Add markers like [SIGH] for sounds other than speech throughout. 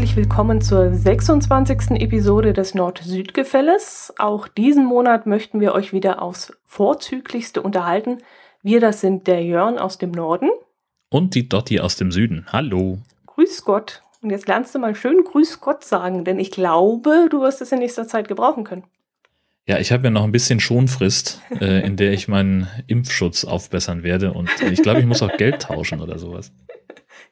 herzlich willkommen zur 26. Episode des Nord-Süd-Gefälles. Auch diesen Monat möchten wir euch wieder aufs Vorzüglichste unterhalten. Wir, das sind der Jörn aus dem Norden. Und die Dotti aus dem Süden. Hallo. Grüß Gott. Und jetzt lernst du mal schön Grüß Gott sagen, denn ich glaube, du wirst es in nächster Zeit gebrauchen können. Ja, ich habe ja noch ein bisschen Schonfrist, äh, in der ich meinen Impfschutz aufbessern werde. Und ich glaube, ich muss auch Geld tauschen oder sowas. [LAUGHS]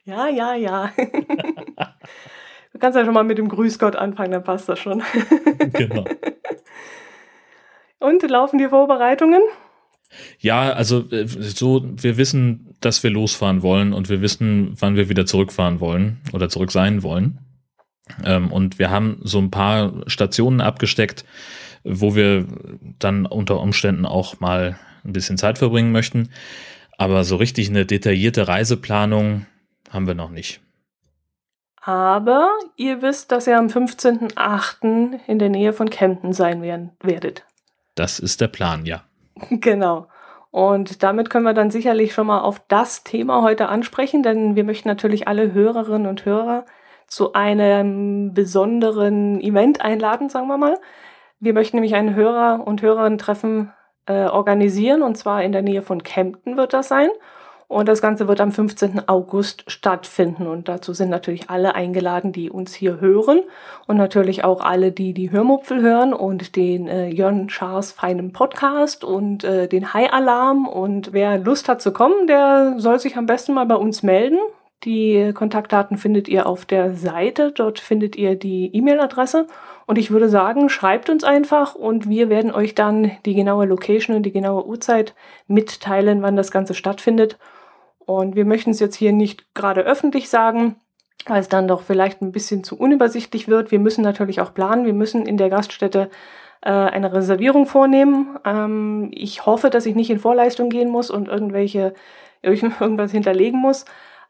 Ja, ja, ja. [LAUGHS] du kannst ja schon mal mit dem Grüß Gott anfangen, dann passt das schon. [LAUGHS] genau. Und laufen die Vorbereitungen? Ja, also äh, so, wir wissen, dass wir losfahren wollen und wir wissen, wann wir wieder zurückfahren wollen oder zurück sein wollen. Ähm, und wir haben so ein paar Stationen abgesteckt, wo wir dann unter Umständen auch mal ein bisschen Zeit verbringen möchten. Aber so richtig eine detaillierte Reiseplanung haben wir noch nicht. Aber ihr wisst, dass ihr am 15.08. in der Nähe von Kempten sein werden, werdet. Das ist der Plan, ja. [LAUGHS] Genau. Und damit können wir dann sicherlich schon mal auf das Thema heute ansprechen, denn wir möchten natürlich alle Hörerinnen und Hörer zu einem besonderen Event einladen, sagen wir mal. Wir möchten nämlich ein Hörer- und Hörerinnen-Treffen äh, organisieren und zwar in der Nähe von Kempten wird das sein. Und das Ganze wird am 15. August stattfinden. Und dazu sind natürlich alle eingeladen, die uns hier hören. Und natürlich auch alle, die die Hörmupfel hören und den äh, Jörn Schaas feinen Podcast und äh, den High Alarm. Und wer Lust hat zu kommen, der soll sich am besten mal bei uns melden. Die Kontaktdaten findet ihr auf der Seite. Dort findet ihr die E-Mail-Adresse. Und ich würde sagen, schreibt uns einfach und wir werden euch dann die genaue Location und die genaue Uhrzeit mitteilen, wann das Ganze stattfindet. Und wir möchten es jetzt hier nicht gerade öffentlich sagen, weil es dann doch vielleicht ein bisschen zu unübersichtlich wird. Wir müssen natürlich auch planen. Wir müssen in der Gaststätte äh, eine Reservierung vornehmen. Ähm, ich hoffe, dass ich nicht in Vorleistung gehen muss und irgendwelche [LAUGHS] irgendwas hinterlegen muss.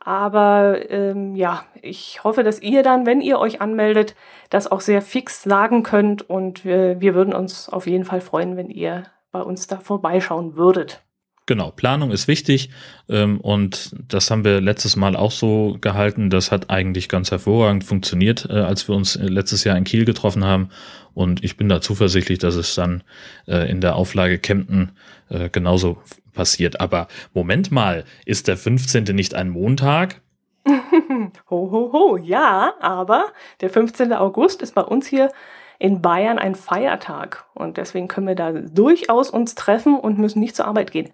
Aber ähm, ja, ich hoffe, dass ihr dann, wenn ihr euch anmeldet, das auch sehr fix sagen könnt. Und wir, wir würden uns auf jeden Fall freuen, wenn ihr bei uns da vorbeischauen würdet. Genau, Planung ist wichtig ähm, und das haben wir letztes Mal auch so gehalten. Das hat eigentlich ganz hervorragend funktioniert, äh, als wir uns letztes Jahr in Kiel getroffen haben. Und ich bin da zuversichtlich, dass es dann äh, in der Auflage Kempten äh, genauso passiert. Aber Moment mal, ist der 15. nicht ein Montag? [LAUGHS] ho, ho, ho, ja, aber der 15. August ist bei uns hier in Bayern ein Feiertag und deswegen können wir da durchaus uns treffen und müssen nicht zur Arbeit gehen.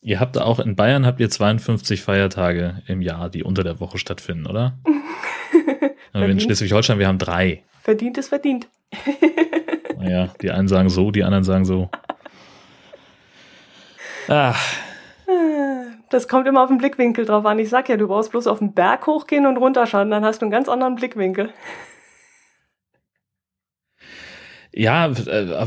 Ihr habt auch in Bayern habt ihr 52 Feiertage im Jahr, die unter der Woche stattfinden, oder? [LAUGHS] in Schleswig-Holstein, wir haben drei. Verdient ist verdient. naja, die einen sagen so, die anderen sagen so. [LAUGHS] Ach. Das kommt immer auf den Blickwinkel drauf an. Ich sag ja, du brauchst bloß auf den Berg hochgehen und runterschauen, dann hast du einen ganz anderen Blickwinkel. Ja, äh,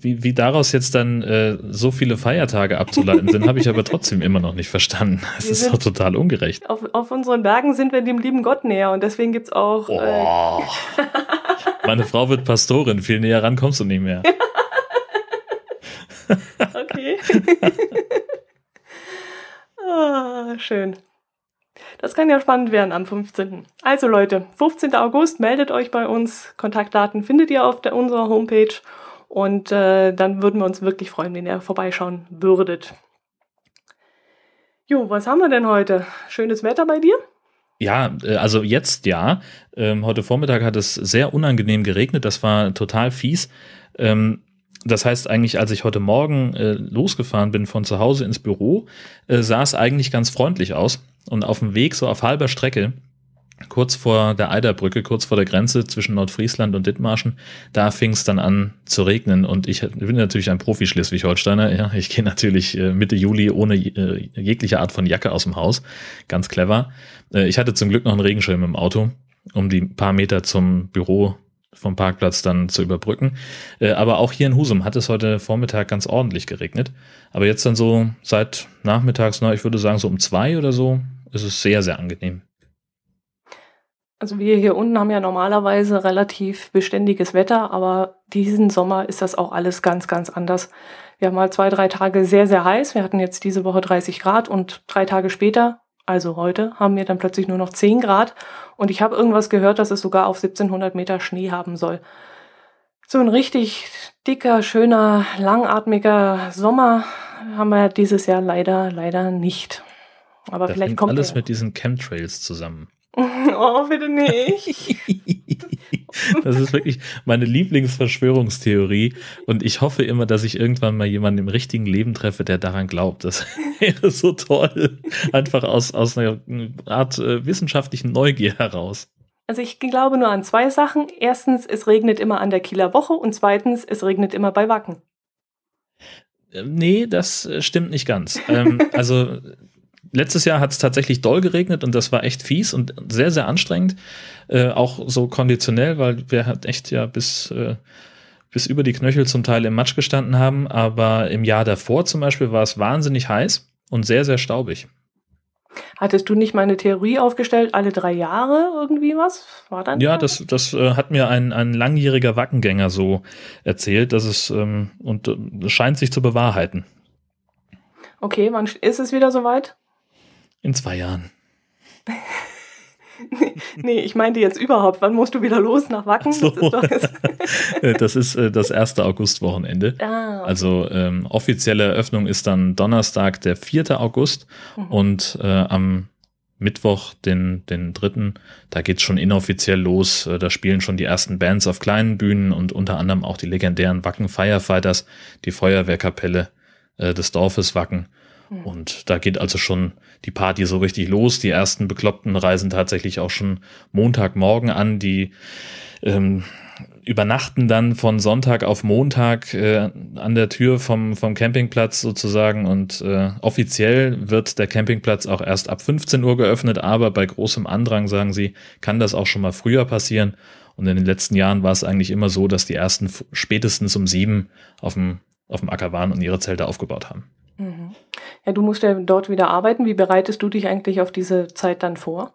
wie, wie daraus jetzt dann äh, so viele Feiertage abzuleiten sind, habe ich aber trotzdem immer noch nicht verstanden. Das ist doch total ungerecht. Auf, auf unseren Bergen sind wir dem lieben Gott näher und deswegen gibt es auch. Oh. Äh, [LAUGHS] Meine Frau wird Pastorin, viel näher ran kommst du nicht mehr. Okay. [LAUGHS] ah, schön. Das kann ja spannend werden am 15. Also Leute, 15. August, meldet euch bei uns. Kontaktdaten findet ihr auf der, unserer Homepage. Und äh, dann würden wir uns wirklich freuen, wenn ihr vorbeischauen würdet. Jo, was haben wir denn heute? Schönes Wetter bei dir? Ja, äh, also jetzt ja. Ähm, heute Vormittag hat es sehr unangenehm geregnet. Das war total fies. Ähm, das heißt eigentlich, als ich heute Morgen äh, losgefahren bin von zu Hause ins Büro, äh, sah es eigentlich ganz freundlich aus. Und auf dem Weg, so auf halber Strecke, kurz vor der Eiderbrücke, kurz vor der Grenze zwischen Nordfriesland und Dithmarschen, da fing es dann an zu regnen. Und ich bin natürlich ein Profi-Schleswig-Holsteiner. Ja, ich gehe natürlich äh, Mitte Juli ohne äh, jegliche Art von Jacke aus dem Haus. Ganz clever. Äh, ich hatte zum Glück noch einen Regenschirm im Auto, um die paar Meter zum Büro vom Parkplatz dann zu überbrücken. Äh, aber auch hier in Husum hat es heute Vormittag ganz ordentlich geregnet. Aber jetzt dann so seit nachmittags, na, ich würde sagen so um zwei oder so, ist es sehr, sehr angenehm. Also wir hier unten haben ja normalerweise relativ beständiges Wetter, aber diesen Sommer ist das auch alles ganz, ganz anders. Wir haben mal zwei, drei Tage sehr, sehr heiß. Wir hatten jetzt diese Woche 30 Grad und drei Tage später also heute, haben wir dann plötzlich nur noch 10 Grad und ich habe irgendwas gehört, dass es sogar auf 1700 Meter Schnee haben soll. So ein richtig dicker, schöner, langatmiger Sommer haben wir dieses Jahr leider, leider nicht. Aber das vielleicht kommt alles mit diesen Chemtrails zusammen. [LAUGHS] Oh, bitte nicht. [LAUGHS] das ist wirklich meine Lieblingsverschwörungstheorie. Und ich hoffe immer, dass ich irgendwann mal jemanden im richtigen Leben treffe, der daran glaubt. Das [LAUGHS] wäre so toll. Einfach aus, aus einer Art äh, wissenschaftlichen Neugier heraus. Also ich glaube nur an zwei Sachen. Erstens, es regnet immer an der Kieler Woche und zweitens, es regnet immer bei Wacken. Äh, nee, das äh, stimmt nicht ganz. ähm, also letztes Jahr hat es tatsächlich doll geregnet und das war echt fies und sehr, sehr anstrengend. Äh, auch so konditionell, weil wir halt echt ja bis, äh, bis über die Knöchel zum Teil im Matsch gestanden haben. Aber im Jahr davor zum Beispiel war es wahnsinnig heiß und sehr, sehr staubig. Hattest du nicht mal eine Theorie aufgestellt, alle drei Jahre irgendwie was? War dann? Ja, das, das äh, hat mir ein, ein langjähriger Wackengänger so erzählt, dass es ähm, und äh, scheint sich zu bewahrheiten. Okay, wann ist es wieder soweit? In zwei Jahren. [LAUGHS] nee, ich meinte jetzt überhaupt, wann musst du wieder los nach Wacken? So. [LAUGHS] Das ist, äh, das erste Augustwochenende. Ah, okay. Also ähm, offizielle Eröffnung ist dann Donnerstag, der 4. August mhm. und äh, am Mittwoch, den, den 3., da geht's schon inoffiziell los. Äh, da spielen schon die ersten Bands auf kleinen Bühnen und unter anderem auch die legendären Wacken Firefighters, die Feuerwehrkapelle äh, des Dorfes Wacken. Mhm. Und da geht also schon die Party so richtig los. Die ersten Bekloppten reisen tatsächlich auch schon Montagmorgen an. Die ähm, übernachten dann von Sonntag auf Montag äh, an der Tür vom, vom Campingplatz sozusagen und äh, offiziell wird der Campingplatz auch erst ab 15 Uhr geöffnet, aber bei großem Andrang, sagen sie, kann das auch schon mal früher passieren. Und in den letzten Jahren war es eigentlich immer so, dass die ersten spätestens um sieben auf dem, auf dem Acker waren und ihre Zelte aufgebaut haben. Mhm. Ja, du musst ja dort wieder arbeiten. Wie bereitest du dich eigentlich auf diese Zeit dann vor?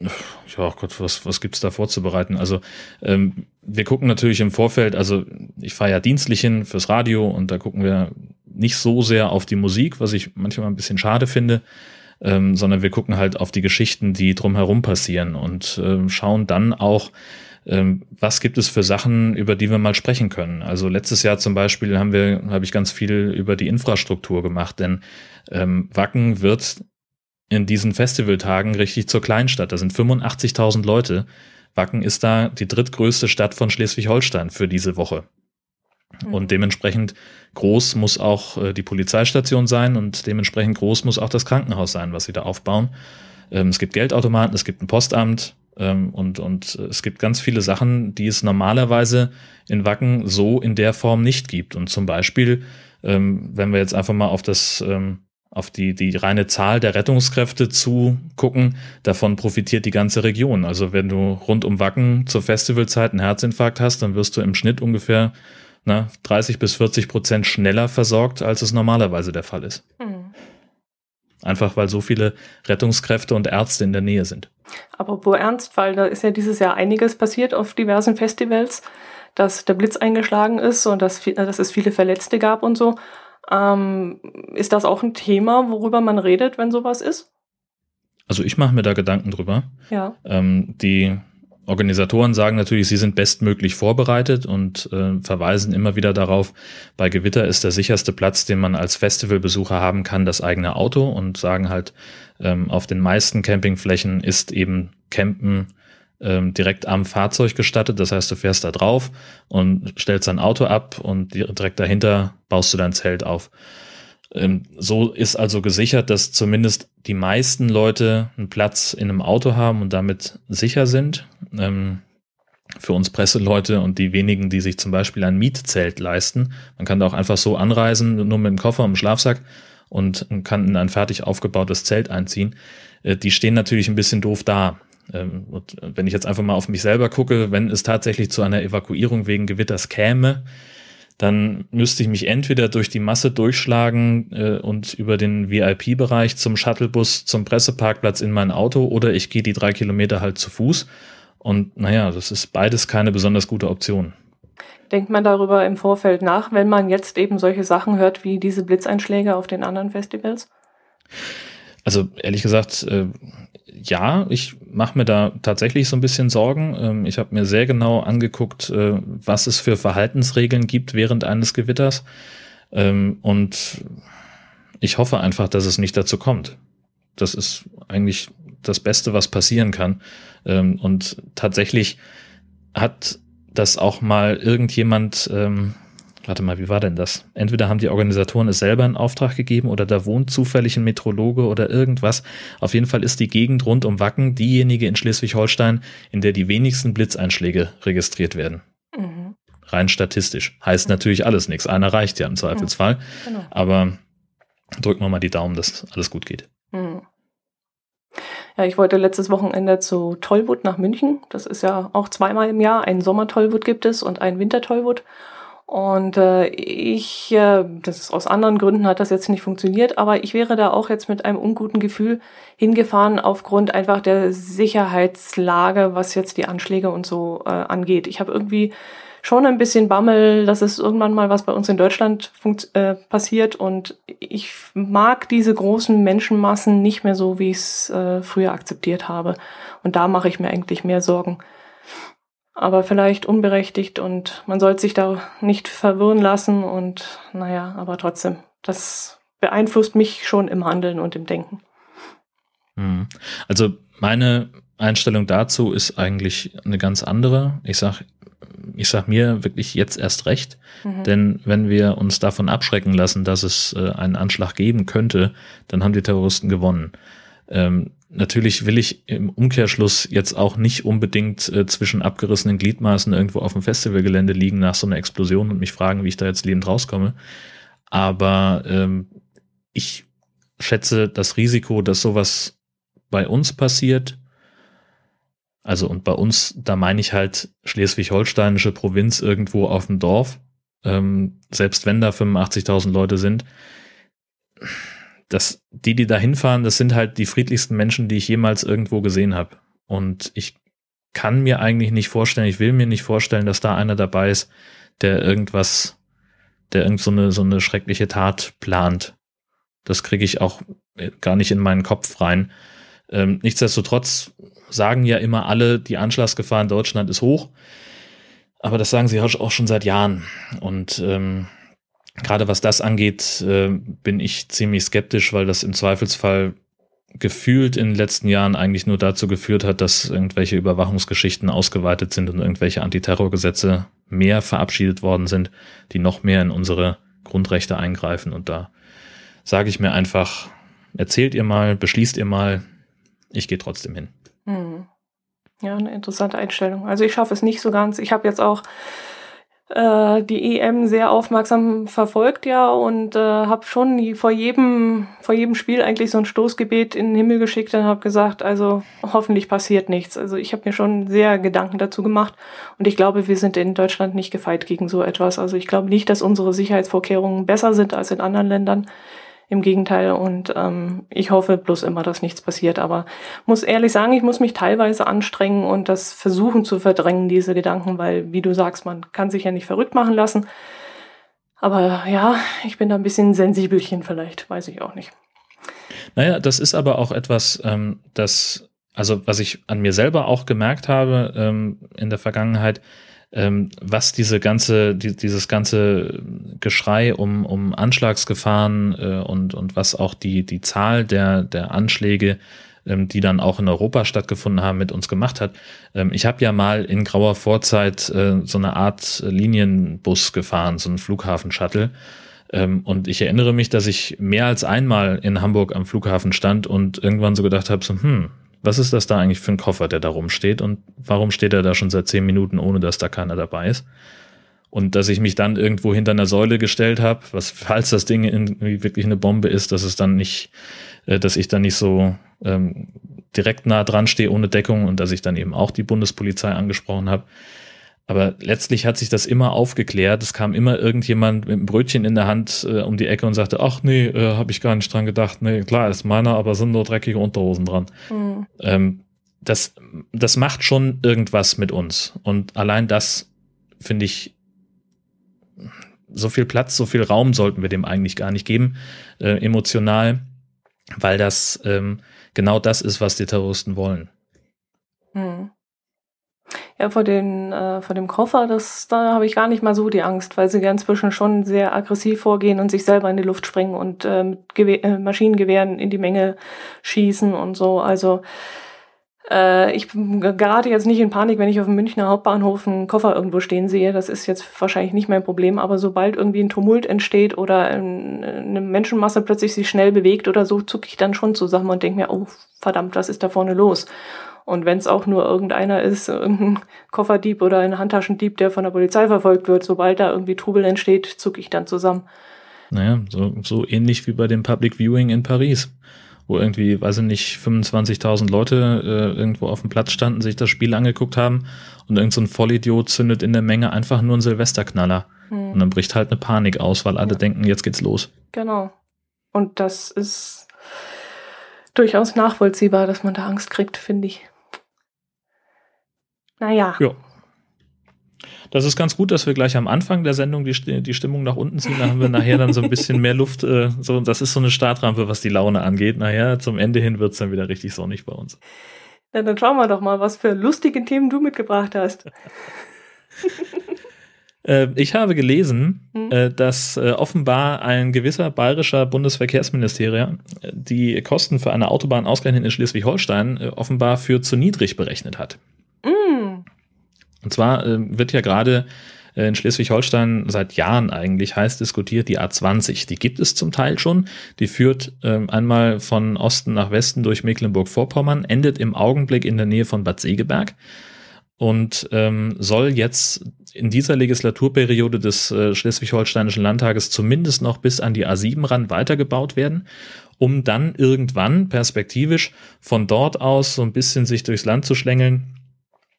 Ja, oh Gott, was, was gibt's da vorzubereiten? Also, ähm, wir gucken natürlich im Vorfeld, also ich fahre ja dienstlich hin fürs Radio und da gucken wir nicht so sehr auf die Musik, was ich manchmal ein bisschen schade finde, ähm, sondern wir gucken halt auf die Geschichten, die drumherum passieren und ähm, schauen dann auch, was gibt es für Sachen, über die wir mal sprechen können. Also letztes Jahr zum Beispiel haben wir, habe ich ganz viel über die Infrastruktur gemacht, denn ähm, Wacken wird in diesen Festivaltagen richtig zur Kleinstadt. Da sind 85.000 Leute. Wacken ist da die drittgrößte Stadt von Schleswig-Holstein für diese Woche. Mhm. Und dementsprechend groß muss auch äh, die Polizeistation sein und dementsprechend groß muss auch das Krankenhaus sein, was sie da aufbauen. Ähm, es gibt Geldautomaten, es gibt ein Postamt, ähm, und, und es gibt ganz viele Sachen, die es normalerweise in Wacken so in der Form nicht gibt. Und zum Beispiel, ähm, wenn wir jetzt einfach mal auf das, ähm, auf die, die reine Zahl der Rettungskräfte zu gucken, davon profitiert die ganze Region. Also wenn du rund um Wacken zur Festivalzeit einen Herzinfarkt hast, dann wirst du im Schnitt ungefähr na, 30 bis 40 Prozent schneller versorgt, als es normalerweise der Fall ist. Mhm. Einfach weil so viele Rettungskräfte und Ärzte in der Nähe sind. Apropos Ernstfall, da ist ja dieses Jahr einiges passiert auf diversen Festivals, dass der Blitz eingeschlagen ist und dass, dass es viele Verletzte gab und so. Ähm, ist das auch ein Thema, worüber man redet, wenn sowas ist? Also ich mache mir da Gedanken drüber. Ja. Ähm, die Organisatoren sagen natürlich, sie sind bestmöglich vorbereitet und äh, verweisen immer wieder darauf, bei Gewitter ist der sicherste Platz, den man als Festivalbesucher haben kann, das eigene Auto und sagen halt, ähm, auf den meisten Campingflächen ist eben Campen ähm, direkt am Fahrzeug gestattet. Das heißt, du fährst da drauf und stellst dein Auto ab und direkt dahinter baust du dein Zelt auf. Ähm, so ist also gesichert, dass zumindest die meisten Leute einen Platz in einem Auto haben und damit sicher sind. Ähm, für uns Presseleute und die wenigen, die sich zum Beispiel ein Mietzelt leisten. Man kann da auch einfach so anreisen, nur mit dem Koffer und dem Schlafsack und kann in ein fertig aufgebautes Zelt einziehen. Äh, die stehen natürlich ein bisschen doof da. Ähm, und wenn ich jetzt einfach mal auf mich selber gucke, wenn es tatsächlich zu einer Evakuierung wegen Gewitters käme, dann müsste ich mich entweder durch die Masse durchschlagen äh, und über den VIP-Bereich zum Shuttlebus, zum Presseparkplatz in mein Auto oder ich gehe die drei Kilometer halt zu Fuß. Und naja, das ist beides keine besonders gute Option. Denkt man darüber im Vorfeld nach, wenn man jetzt eben solche Sachen hört wie diese Blitzeinschläge auf den anderen Festivals? Also ehrlich gesagt, äh, ja, ich mache mir da tatsächlich so ein bisschen Sorgen. Ähm, ich habe mir sehr genau angeguckt, äh, was es für Verhaltensregeln gibt während eines Gewitters. Ähm, und ich hoffe einfach, dass es nicht dazu kommt. Das ist eigentlich das Beste, was passieren kann. Ähm, und tatsächlich hat das auch mal irgendjemand ähm, warte mal, wie war denn das? Entweder haben die Organisatoren es selber in Auftrag gegeben oder da wohnt zufällig ein Metrologe oder irgendwas. Auf jeden Fall ist die Gegend rund um Wacken diejenige in Schleswig-Holstein, in der die wenigsten Blitzeinschläge registriert werden. Mhm. Rein statistisch. Heißt natürlich alles nichts. Einer reicht ja im Zweifelsfall. Genau. Aber drücken wir mal die Daumen, dass alles gut geht. Mhm. Ja, ich wollte letztes Wochenende zu Tollwood nach München. Das ist ja auch zweimal im Jahr. Ein Sommer-Tollwood gibt es und ein Winter-Tollwood. Und äh, ich, äh, das ist aus anderen Gründen hat das jetzt nicht funktioniert, aber ich wäre da auch jetzt mit einem unguten Gefühl hingefahren aufgrund einfach der Sicherheitslage, was jetzt die Anschläge und so äh, angeht. Ich habe irgendwie schon ein bisschen Bammel, dass es irgendwann mal was bei uns in Deutschland äh, passiert und ich mag diese großen Menschenmassen nicht mehr so, wie ich es äh, früher akzeptiert habe. Und da mache ich mir eigentlich mehr Sorgen aber vielleicht unberechtigt und man sollte sich da nicht verwirren lassen und naja, aber trotzdem, das beeinflusst mich schon im Handeln und im Denken. Hm. Also meine Einstellung dazu ist eigentlich eine ganz andere. Ich sag, ich sag mir wirklich jetzt erst recht, mhm. denn wenn wir uns davon abschrecken lassen, dass es äh, einen Anschlag geben könnte, dann haben die Terroristen gewonnen. Ähm, natürlich will ich im Umkehrschluss jetzt auch nicht unbedingt äh, zwischen abgerissenen Gliedmaßen irgendwo auf dem Festivalgelände liegen nach so einer Explosion und mich fragen, wie ich da jetzt lebend rauskomme. Aber ähm, ich schätze das Risiko, dass sowas bei uns passiert, also und bei uns, da meine ich halt schleswig-holsteinische Provinz irgendwo auf dem Dorf, ähm, selbst wenn da 85.000 Leute sind, dass die, die da hinfahren, das sind halt die friedlichsten Menschen, die ich jemals irgendwo gesehen habe. Und ich kann mir eigentlich nicht vorstellen, ich will mir nicht vorstellen, dass da einer dabei ist, der irgendwas, der irgend so eine, so eine schreckliche Tat plant. Das kriege ich auch gar nicht in meinen Kopf rein. Ähm, nichtsdestotrotz sagen ja immer alle, die Anschlagsgefahr in Deutschland ist hoch. Aber das sagen sie auch schon seit Jahren. Und ähm, gerade was das angeht, äh, bin ich ziemlich skeptisch, weil das im Zweifelsfall gefühlt in den letzten Jahren eigentlich nur dazu geführt hat, dass irgendwelche Überwachungsgeschichten ausgeweitet sind und irgendwelche Antiterrorgesetze mehr verabschiedet worden sind, die noch mehr in unsere Grundrechte eingreifen. Und da sage ich mir einfach, erzählt ihr mal, beschließt ihr mal, ich gehe trotzdem hin. Hm. Ja, eine interessante Einstellung. Also ich schaffe es nicht so ganz. Ich habe jetzt auch äh, die EM sehr aufmerksam verfolgt ja und äh, habe schon vor jedem vor jedem Spiel eigentlich so ein Stoßgebet in den Himmel geschickt und habe gesagt, also hoffentlich passiert nichts. Also ich habe mir schon sehr Gedanken dazu gemacht und ich glaube, wir sind in Deutschland nicht gefeit gegen so etwas. Also ich glaube nicht, dass unsere Sicherheitsvorkehrungen besser sind als in anderen Ländern. Im Gegenteil. Und ähm, ich hoffe bloß immer, dass nichts passiert. Aber muss ehrlich sagen, ich muss mich teilweise anstrengen und das versuchen zu verdrängen, diese Gedanken, weil, wie du sagst, man kann sich ja nicht verrückt machen lassen. Aber ja, ich bin da ein bisschen sensibelchen vielleicht, weiß ich auch nicht. Naja, das ist aber auch etwas, ähm, das, also was ich an mir selber auch gemerkt habe ähm, in der Vergangenheit, ähm, was diese ganze, die, dieses ganze Geschrei um, um Anschlagsgefahren äh, und, und was auch die, die Zahl der, der Anschläge, ähm, die dann auch in Europa stattgefunden haben, mit uns gemacht hat. Ähm, ich habe ja mal in grauer Vorzeit äh, so eine Art Linienbus gefahren, so einen Flughafen-Shuttle. Ähm, und ich erinnere mich, dass ich mehr als einmal in Hamburg am Flughafen stand und irgendwann so gedacht habe, so, hm, was ist das da eigentlich für ein Koffer, der da rumsteht und warum steht er da schon seit zehn Minuten, ohne dass da keiner dabei ist? Und dass ich mich dann irgendwo hinter einer Säule gestellt habe, was falls das Ding irgendwie wirklich eine Bombe ist, dass es dann nicht, äh, dass ich dann nicht so ähm, direkt nah dran stehe ohne Deckung und dass ich dann eben auch die Bundespolizei angesprochen habe. Aber letztlich hat sich das immer aufgeklärt. Es kam immer irgendjemand mit einem Brötchen in der Hand äh, um die Ecke und sagte, ach nee, äh, habe ich gar nicht dran gedacht. Nee, klar, ist meiner, aber sind nur dreckige Unterhosen dran. Mhm. Ähm, das, das macht schon irgendwas mit uns. Und allein das finde ich, so viel Platz, so viel Raum sollten wir dem eigentlich gar nicht geben, äh, emotional. weil das ähm, genau das ist, was die Terroristen wollen. Hm. Ja, vor, den, äh, vor dem Koffer, das, da habe ich gar nicht mal so die Angst, weil sie ja inzwischen schon sehr aggressiv vorgehen und sich selber in die Luft springen und äh, mit Gewehr, äh, Maschinengewehren in die Menge schießen und so. Also äh, ich gerate jetzt nicht in Panik, wenn ich auf dem Münchner Hauptbahnhof einen Koffer irgendwo stehen sehe. Das ist jetzt wahrscheinlich nicht mein Problem. Aber sobald irgendwie ein Tumult entsteht oder eine Menschenmasse plötzlich sich schnell bewegt oder so, zucke ich dann schon zusammen und denke mir, oh verdammt, was ist da vorne los? Und wenn es auch nur irgendeiner ist, irgendein Kofferdieb oder ein Handtaschendieb, der von der Polizei verfolgt wird, sobald da irgendwie Trubel entsteht, zucke ich dann zusammen. Naja, so, so ähnlich wie bei dem Public Viewing in Paris wo irgendwie, weiß ich nicht, 25.000 Leute äh, irgendwo auf dem Platz standen, sich das Spiel angeguckt haben und irgend so ein Vollidiot zündet in der Menge einfach nur einen Silvesterknaller. Hm. Und dann bricht halt eine Panik aus, weil alle ja. denken, jetzt geht's los. Genau. Und das ist durchaus nachvollziehbar, dass man da Angst kriegt, finde ich. Naja. Ja. Das ist ganz gut, dass wir gleich am Anfang der Sendung die, die Stimmung nach unten ziehen. Da haben wir nachher dann so ein bisschen mehr Luft. Äh, so, das ist so eine Startrampe, was die Laune angeht. Naja, zum Ende hin wird es dann wieder richtig sonnig bei uns. Na, dann schauen wir doch mal, was für lustige Themen du mitgebracht hast. [LAUGHS] Äh, ich habe gelesen, mhm. dass offenbar ein gewisser bayerischer Bundesverkehrsministerium die Kosten für eine Autobahn ausgerechnet in Schleswig-Holstein offenbar für zu niedrig berechnet hat. Mhm. Und zwar äh, wird ja gerade äh, in Schleswig-Holstein seit Jahren eigentlich heiß diskutiert, die A20. Die gibt es zum Teil schon. Die führt äh, einmal von Osten nach Westen durch Mecklenburg-Vorpommern, endet im Augenblick in der Nähe von Bad Segeberg und ähm, soll jetzt in dieser Legislaturperiode des äh, Schleswig-Holsteinischen Landtages zumindest noch bis an die A7 ran weitergebaut werden, um dann irgendwann perspektivisch von dort aus so ein bisschen sich durchs Land zu schlängeln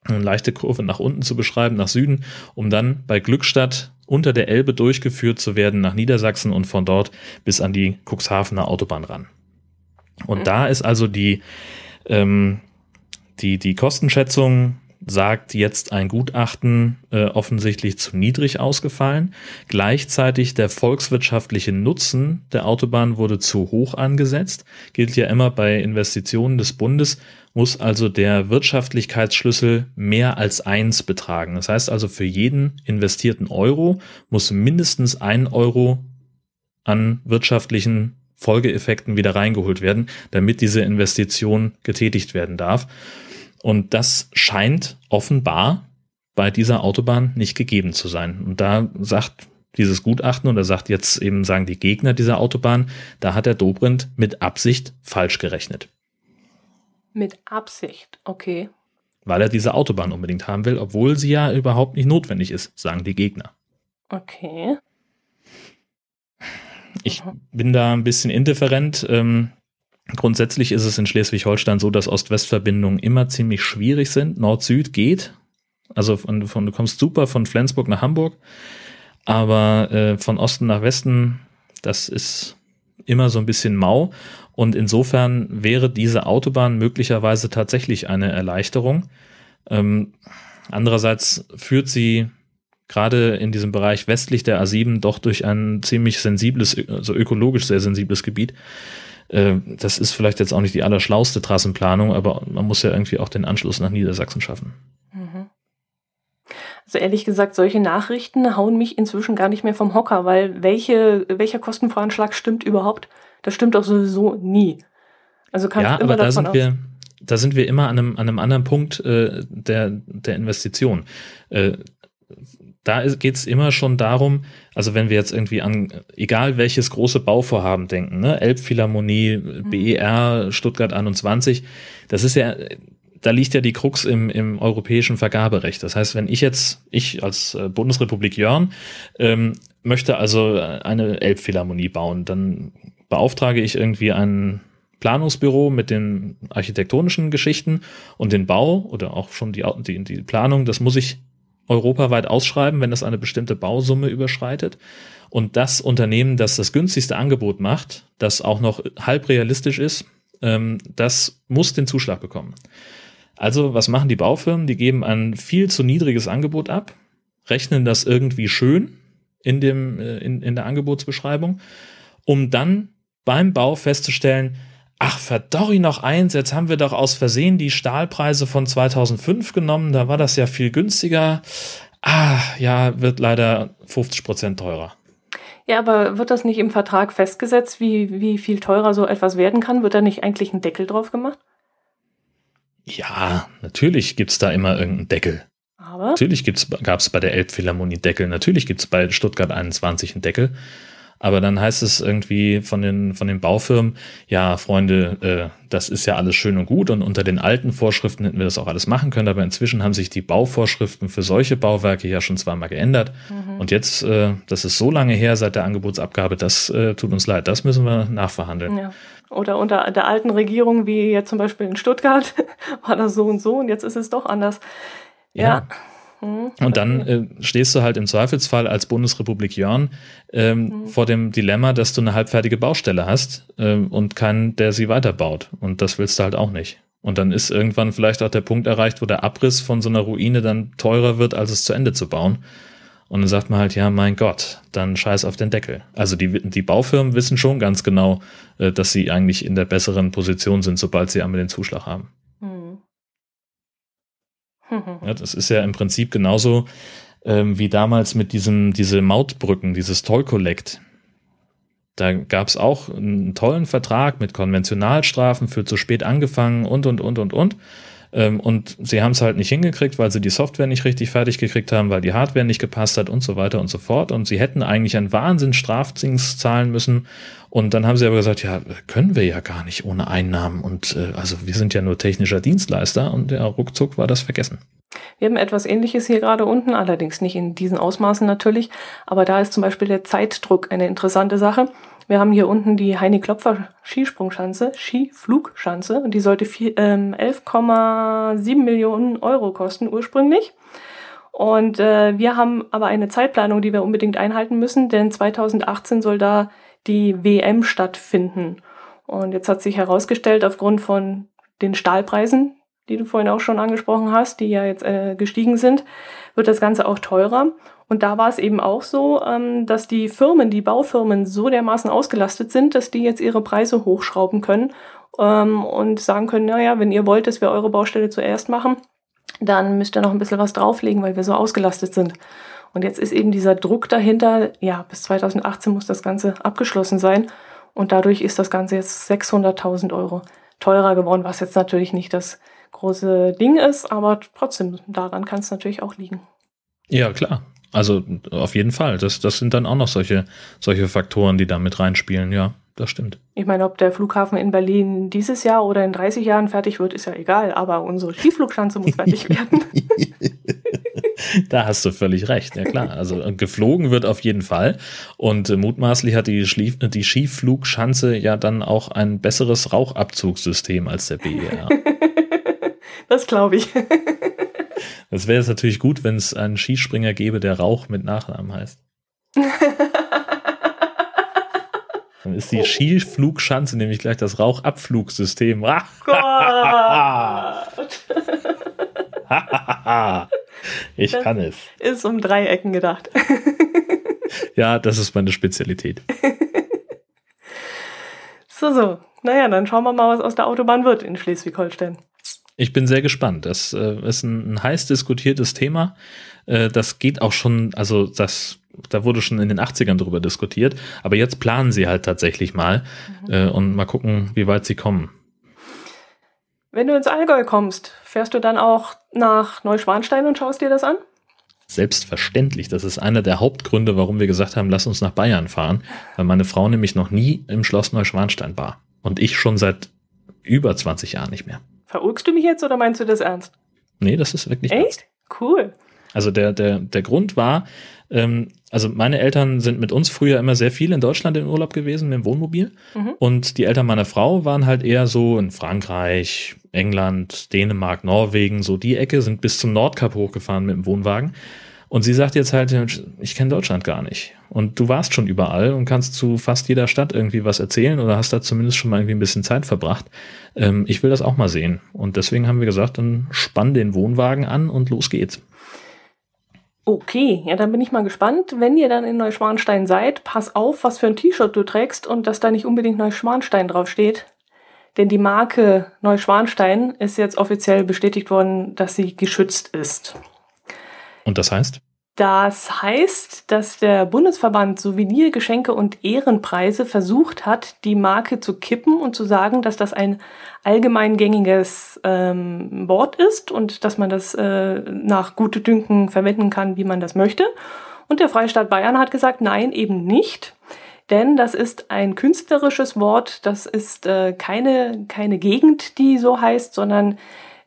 eine leichte Kurve nach unten zu beschreiben, nach Süden, um dann bei Glückstadt unter der Elbe durchgeführt zu werden nach Niedersachsen und von dort bis an die Cuxhavener Autobahn ran. Und mhm. da ist also die, ähm, die, die Kostenschätzung sagt jetzt ein Gutachten äh, offensichtlich zu niedrig ausgefallen. Gleichzeitig der volkswirtschaftliche Nutzen der Autobahn wurde zu hoch angesetzt. Gilt ja immer bei Investitionen des Bundes, muss also der Wirtschaftlichkeitsschlüssel mehr als eins betragen. Das heißt also, für jeden investierten Euro muss mindestens ein Euro an wirtschaftlichen Folgeeffekten wieder reingeholt werden, damit diese Investition getätigt werden darf. Und das scheint offenbar bei dieser Autobahn nicht gegeben zu sein. Und da sagt dieses Gutachten und da sagt jetzt eben, sagen die Gegner dieser Autobahn, da hat der Dobrindt mit Absicht falsch gerechnet. Mit Absicht, okay. Weil er diese Autobahn unbedingt haben will, obwohl sie ja überhaupt nicht notwendig ist, sagen die Gegner. Okay. Ich bin da ein bisschen indifferent. Ähm, Grundsätzlich ist es in Schleswig-Holstein so, dass Ost-West-Verbindungen immer ziemlich schwierig sind. Nord-Süd geht. Also von, von, du kommst super von Flensburg nach Hamburg. Aber äh, von Osten nach Westen, das ist immer so ein bisschen mau. Und insofern wäre diese Autobahn möglicherweise tatsächlich eine Erleichterung. Ähm, andererseits führt sie gerade in diesem Bereich westlich der A7 doch durch ein ziemlich sensibles, also ökologisch sehr sensibles Gebiet. Äh, das ist vielleicht jetzt auch nicht die allerschlauste Trassenplanung, aber man muss ja irgendwie auch den Anschluss nach Niedersachsen schaffen. Mhm. Also ehrlich gesagt, solche Nachrichten hauen mich inzwischen gar nicht mehr vom Hocker, weil welche, welcher Kostenvoranschlag stimmt überhaupt? Das stimmt doch sowieso nie. Also kann ja, ich immer aber da sind aus. wir, da sind wir immer an einem, an einem anderen Punkt äh, der, der Investition. Äh, da geht es immer schon darum, also wenn wir jetzt irgendwie an egal welches große Bauvorhaben denken, ne, Elbphilharmonie, mhm. BER, Stuttgart 21, das ist ja, da liegt ja die Krux im, im europäischen Vergaberecht. Das heißt, wenn ich jetzt, ich als äh, Bundesrepublik Jörn, ähm, möchte also eine Elbphilharmonie bauen, dann beauftrage ich irgendwie ein Planungsbüro mit den architektonischen Geschichten und den Bau oder auch schon die, die, die Planung, das muss ich europaweit ausschreiben, wenn es eine bestimmte Bausumme überschreitet. Und das Unternehmen, das das günstigste Angebot macht, das auch noch halb realistisch ist, ähm, das muss den Zuschlag bekommen. Also was machen die Baufirmen? Die geben ein viel zu niedriges Angebot ab, rechnen das irgendwie schön in, dem, äh, in, in der Angebotsbeschreibung, um dann beim Bau festzustellen, ach, verdorri noch eins, jetzt haben wir doch aus Versehen die Stahlpreise von 2005 genommen, da war das ja viel günstiger. Ah, ja, wird leider 50 Prozent teurer. Ja, aber wird das nicht im Vertrag festgesetzt, wie, wie viel teurer so etwas werden kann? Wird da nicht eigentlich ein Deckel drauf gemacht? Ja, natürlich gibt's da immer irgendeinen Deckel. Aber? Natürlich gab es bei der Elbphilharmonie Deckel, natürlich gibt's bei Stuttgart 21 einen Deckel. Aber dann heißt es irgendwie von den, von den Baufirmen, ja, Freunde, äh, das ist ja alles schön und gut und unter den alten Vorschriften hätten wir das auch alles machen können, aber inzwischen haben sich die Bauvorschriften für solche Bauwerke ja schon zweimal geändert. Mhm. Und jetzt, äh, das ist so lange her seit der Angebotsabgabe, das äh, tut uns leid, das müssen wir nachverhandeln. Ja. Oder unter der alten Regierung, wie jetzt zum Beispiel in Stuttgart, [LAUGHS] war das so und so und jetzt ist es doch anders. ja. ja. Mhm. Und dann äh, stehst du halt im Zweifelsfall als Bundesrepublik Jörn ähm, mhm. vor dem Dilemma, dass du eine halbfertige Baustelle hast ähm, und keinen, der sie weiterbaut. Und das willst du halt auch nicht. Und dann ist irgendwann vielleicht auch der Punkt erreicht, wo der Abriss von so einer Ruine dann teurer wird, als es zu Ende zu bauen. Und dann sagt man halt, ja, mein Gott, dann scheiß auf den Deckel. Also die, die Baufirmen wissen schon ganz genau, äh, dass sie eigentlich in der besseren Position sind, sobald sie einmal den Zuschlag haben. Ja, das ist ja im Prinzip genauso ähm, wie damals mit diesem, diese Mautbrücken, dieses Toll Collect. Da gab es auch einen tollen Vertrag mit Konventionalstrafen für zu spät angefangen und, und, und, und, und. Ähm, und sie haben es halt nicht hingekriegt, weil sie die Software nicht richtig fertig gekriegt haben, weil die Hardware nicht gepasst hat und so weiter und so fort. Und sie hätten eigentlich einen Wahnsinn Strafzins zahlen müssen. Und dann haben sie aber gesagt, ja, können wir ja gar nicht ohne Einnahmen. Und äh, also wir sind ja nur technischer Dienstleister und ja, ruckzuck war das vergessen. Wir haben etwas ähnliches hier gerade unten, allerdings nicht in diesen Ausmaßen natürlich. Aber da ist zum Beispiel der Zeitdruck eine interessante Sache. Wir haben hier unten die Heini Klopfer Skisprungschanze, Skiflugschanze, und die sollte ähm, 11,7 Millionen Euro kosten ursprünglich. Und äh, wir haben aber eine Zeitplanung, die wir unbedingt einhalten müssen, denn 2018 soll da die WM stattfinden. Und jetzt hat sich herausgestellt, aufgrund von den Stahlpreisen, die du vorhin auch schon angesprochen hast, die ja jetzt äh, gestiegen sind, wird das Ganze auch teurer. Und da war es eben auch so, ähm, dass die Firmen, die Baufirmen so dermaßen ausgelastet sind, dass die jetzt ihre Preise hochschrauben können ähm, und sagen können, naja, wenn ihr wollt, dass wir eure Baustelle zuerst machen, dann müsst ihr noch ein bisschen was drauflegen, weil wir so ausgelastet sind. Und jetzt ist eben dieser Druck dahinter, ja, bis 2018 muss das Ganze abgeschlossen sein. Und dadurch ist das Ganze jetzt 600.000 Euro teurer geworden, was jetzt natürlich nicht das große Ding ist, aber trotzdem, daran kann es natürlich auch liegen. Ja, klar. Also auf jeden Fall. Das, das sind dann auch noch solche, solche Faktoren, die da mit reinspielen. Ja, das stimmt. Ich meine, ob der Flughafen in Berlin dieses Jahr oder in 30 Jahren fertig wird, ist ja egal. Aber unsere Skiflugschanze muss fertig [LAUGHS] werden. [LAUGHS] [LAUGHS] da hast du völlig recht. Ja klar. Also geflogen wird auf jeden Fall. Und äh, mutmaßlich hat die, Schlief die Skiflugschanze ja dann auch ein besseres Rauchabzugssystem als der BER. [LAUGHS] das glaube ich. [LAUGHS] Das wäre jetzt natürlich gut, wenn es einen Skispringer gäbe, der Rauch mit Nachnamen heißt. Dann ist die Skiflugschanze nämlich gleich das Rauchabflugsystem. [LAUGHS] ich das kann es. Ist um drei Ecken gedacht. [LAUGHS] ja, das ist meine Spezialität. [LAUGHS] so, so. Naja, dann schauen wir mal, was aus der Autobahn wird in Schleswig-Holstein. Ich bin sehr gespannt. Das äh, ist ein, ein, heiß diskutiertes Thema. Äh, das geht auch schon, also das, da wurde schon in den 80ern drüber diskutiert, aber jetzt planen sie halt tatsächlich mal mhm. äh, und mal gucken, wie weit sie kommen. Wenn du ins Allgäu kommst, fährst du dann auch nach Neuschwanstein und schaust dir das an? Selbstverständlich. Das ist einer der Hauptgründe, warum wir gesagt haben, lass uns nach Bayern fahren, weil meine Frau nämlich noch nie im Schloss Neuschwanstein war. Und ich schon seit über 20 Jahren nicht mehr. Verurkst du mich jetzt oder meinst du das ernst? Nee, das ist wirklich Echt? Ernst. Cool. Also der, der, der Grund war, ähm, also meine Eltern sind mit uns früher immer sehr viel in Deutschland im Urlaub gewesen, mit dem Wohnmobil. Mhm. Und die Eltern meiner Frau waren halt eher so in Frankreich, England, Dänemark, Norwegen, so die Ecke, sind bis zum Nordkap hochgefahren mit dem Wohnwagen. Und sie sagt jetzt halt, ich kenne Deutschland gar nicht. Und du warst schon überall und kannst zu fast jeder Stadt irgendwie was erzählen oder hast da zumindest schon mal irgendwie ein bisschen Zeit verbracht. Ähm, ich will das auch mal sehen. Und deswegen haben wir gesagt, dann spann den Wohnwagen an und los geht's. Okay, ja, dann bin ich mal gespannt. Wenn ihr dann in Neuschwanstein seid, pass auf, was für ein T-Shirt du trägst und dass da nicht unbedingt Neuschwanstein draufsteht. Denn die Marke Neuschwanstein ist jetzt offiziell bestätigt worden, dass sie geschützt ist. Und das heißt? Das heißt, dass der Bundesverband Souvenir, Geschenke und Ehrenpreise versucht hat, die Marke zu kippen und zu sagen, dass das ein allgemein gängiges ähm, Wort ist und dass man das äh, nach gute Dünken verwenden kann, wie man das möchte. Und der Freistaat Bayern hat gesagt, nein, eben nicht. Denn das ist ein künstlerisches Wort, das ist äh, keine, keine Gegend, die so heißt, sondern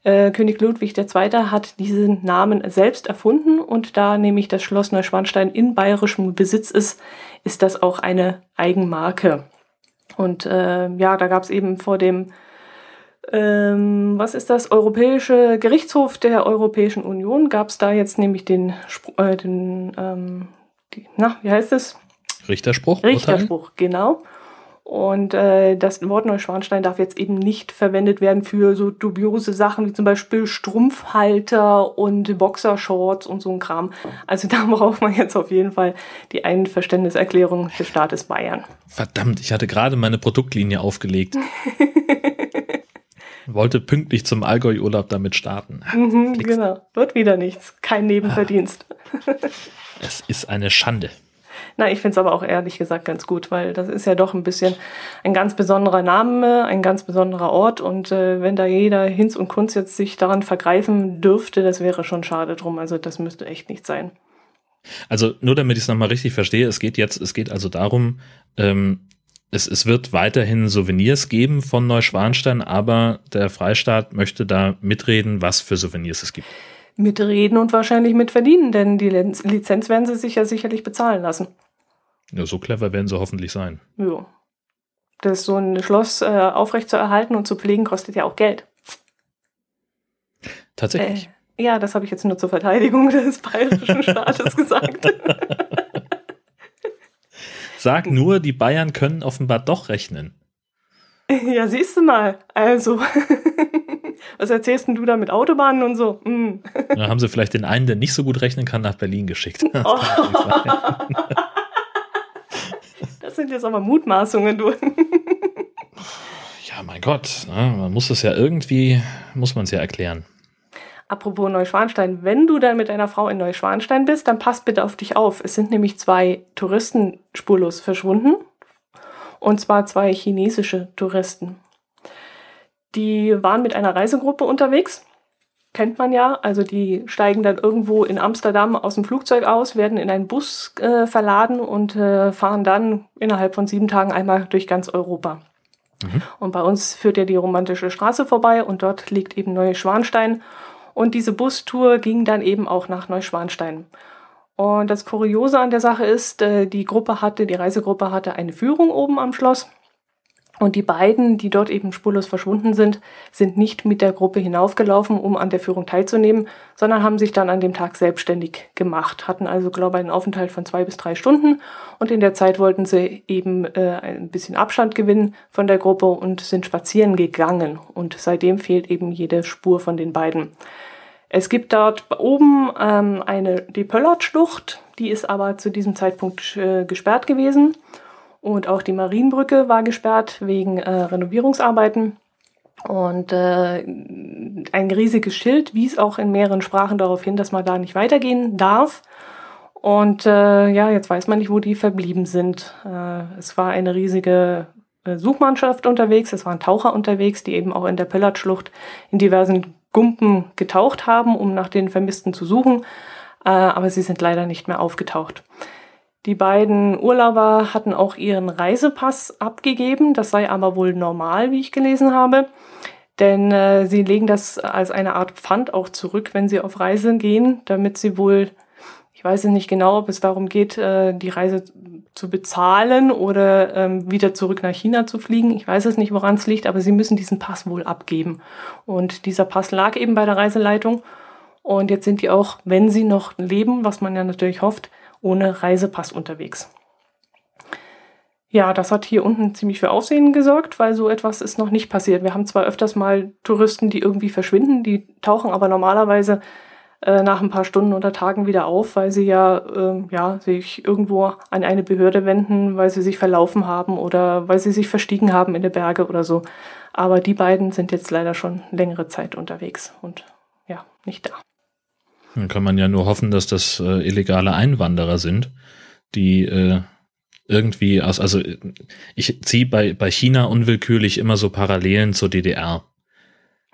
äh, König Ludwig II. hat diesen Namen selbst erfunden und da nämlich das Schloss Neuschwanstein in bayerischem Besitz ist, ist das auch eine Eigenmarke. Und äh, ja, da gab es eben vor dem, ähm, was ist das, Europäische Gerichtshof der Europäischen Union, gab es da jetzt nämlich den, äh, den ähm, die, na, wie heißt es? Richterspruch. Richterspruch, Urteil? genau. Und äh, das Wort Neuschwanstein darf jetzt eben nicht verwendet werden für so dubiose Sachen wie zum Beispiel Strumpfhalter und Boxershorts und so ein Kram. Also da [LAUGHS] braucht man jetzt auf jeden Fall die Einverständniserklärung des Staates Bayern. Verdammt, ich hatte gerade meine Produktlinie aufgelegt. [LAUGHS] Wollte pünktlich zum Allgäu-Urlaub damit starten. Mhm, genau, wird wieder nichts. Kein Nebenverdienst. es ist eine Schande. Na, ich finde es aber auch ehrlich gesagt ganz gut, weil das ist ja doch ein bisschen ein ganz besonderer Name, ein ganz besonderer Ort und äh, wenn da jeder Hinz und Kunz jetzt sich daran vergreifen dürfte, das wäre schon schade drum. Also das müsste echt nicht sein. Also nur damit ich es nochmal richtig verstehe, es geht jetzt, es geht also darum, ähm, es, es wird weiterhin Souvenirs geben von Neuschwanstein, aber der Freistaat möchte da mitreden, was für Souvenirs es gibt. Mitreden und wahrscheinlich mitverdienen, denn die Lizenz werden sie sich ja sicherlich bezahlen lassen. Ja, so clever werden sie hoffentlich sein. Ja. Das so ein Schloss äh, aufrecht zu erhalten und zu pflegen, kostet ja auch Geld. Tatsächlich. Äh, ja, das habe ich jetzt nur zur Verteidigung [LAUGHS] des bayerischen Staates gesagt. [LAUGHS] Sag nur, die Bayern können offenbar doch rechnen. Ja, siehst du mal. Also, [LAUGHS] was erzählst denn du da mit Autobahnen und so? Hm. Da haben sie vielleicht den einen, der nicht so gut rechnen kann, nach Berlin geschickt. Oh. Das sind jetzt aber Mutmaßungen, du. Ja, mein Gott, ne? man muss es ja irgendwie, muss man es ja erklären. Apropos Neuschwanstein, wenn du dann mit deiner Frau in Neuschwanstein bist, dann passt bitte auf dich auf. Es sind nämlich zwei Touristen spurlos verschwunden. Und zwar zwei chinesische Touristen. Die waren mit einer Reisegruppe unterwegs kennt man ja. Also die steigen dann irgendwo in Amsterdam aus dem Flugzeug aus, werden in einen Bus äh, verladen und äh, fahren dann innerhalb von sieben Tagen einmal durch ganz Europa. Mhm. Und bei uns führt ja die romantische Straße vorbei und dort liegt eben Neuschwanstein. Und diese Bustour ging dann eben auch nach Neuschwanstein. Und das Kuriose an der Sache ist, äh, die Gruppe hatte, die Reisegruppe hatte eine Führung oben am Schloss. Und die beiden, die dort eben spurlos verschwunden sind, sind nicht mit der Gruppe hinaufgelaufen, um an der Führung teilzunehmen, sondern haben sich dann an dem Tag selbstständig gemacht, hatten also, glaube ich, einen Aufenthalt von zwei bis drei Stunden und in der Zeit wollten sie eben äh, ein bisschen Abstand gewinnen von der Gruppe und sind spazieren gegangen. Und seitdem fehlt eben jede Spur von den beiden. Es gibt dort oben ähm, eine, die Pöllertschlucht, die ist aber zu diesem Zeitpunkt äh, gesperrt gewesen. Und auch die Marienbrücke war gesperrt wegen äh, Renovierungsarbeiten. Und äh, ein riesiges Schild wies auch in mehreren Sprachen darauf hin, dass man da nicht weitergehen darf. Und äh, ja, jetzt weiß man nicht, wo die verblieben sind. Äh, es war eine riesige äh, Suchmannschaft unterwegs, es waren Taucher unterwegs, die eben auch in der Pellertschlucht in diversen Gumpen getaucht haben, um nach den Vermissten zu suchen. Äh, aber sie sind leider nicht mehr aufgetaucht. Die beiden Urlauber hatten auch ihren Reisepass abgegeben. Das sei aber wohl normal, wie ich gelesen habe. Denn äh, sie legen das als eine Art Pfand auch zurück, wenn sie auf Reise gehen, damit sie wohl, ich weiß nicht genau, ob es darum geht, äh, die Reise zu bezahlen oder ähm, wieder zurück nach China zu fliegen. Ich weiß es nicht, woran es liegt, aber sie müssen diesen Pass wohl abgeben. Und dieser Pass lag eben bei der Reiseleitung. Und jetzt sind die auch, wenn sie noch leben, was man ja natürlich hofft, ohne Reisepass unterwegs. Ja, das hat hier unten ziemlich für Aufsehen gesorgt, weil so etwas ist noch nicht passiert. Wir haben zwar öfters mal Touristen, die irgendwie verschwinden, die tauchen aber normalerweise äh, nach ein paar Stunden oder Tagen wieder auf, weil sie ja, äh, ja sich irgendwo an eine Behörde wenden, weil sie sich verlaufen haben oder weil sie sich verstiegen haben in den Berge oder so. Aber die beiden sind jetzt leider schon längere Zeit unterwegs und ja, nicht da. Dann kann man ja nur hoffen, dass das äh, illegale Einwanderer sind, die äh, irgendwie aus, also ich ziehe bei, bei China unwillkürlich immer so Parallelen zur DDR.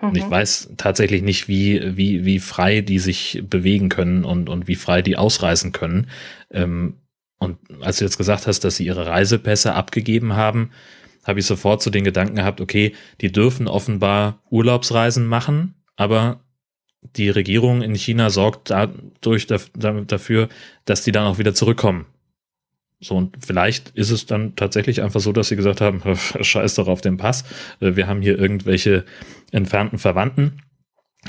Mhm. Und ich mhm. weiß tatsächlich nicht, wie, wie, wie frei die sich bewegen können und, und wie frei die ausreisen können. Ähm, und als du jetzt gesagt hast, dass sie ihre Reisepässe abgegeben haben, habe ich sofort so den Gedanken gehabt, okay, die dürfen offenbar Urlaubsreisen machen, aber die Regierung in China sorgt dadurch dafür, dass die dann auch wieder zurückkommen. So, und vielleicht ist es dann tatsächlich einfach so, dass sie gesagt haben, [LAUGHS] scheiß doch auf den Pass. Äh, wir haben hier irgendwelche entfernten Verwandten.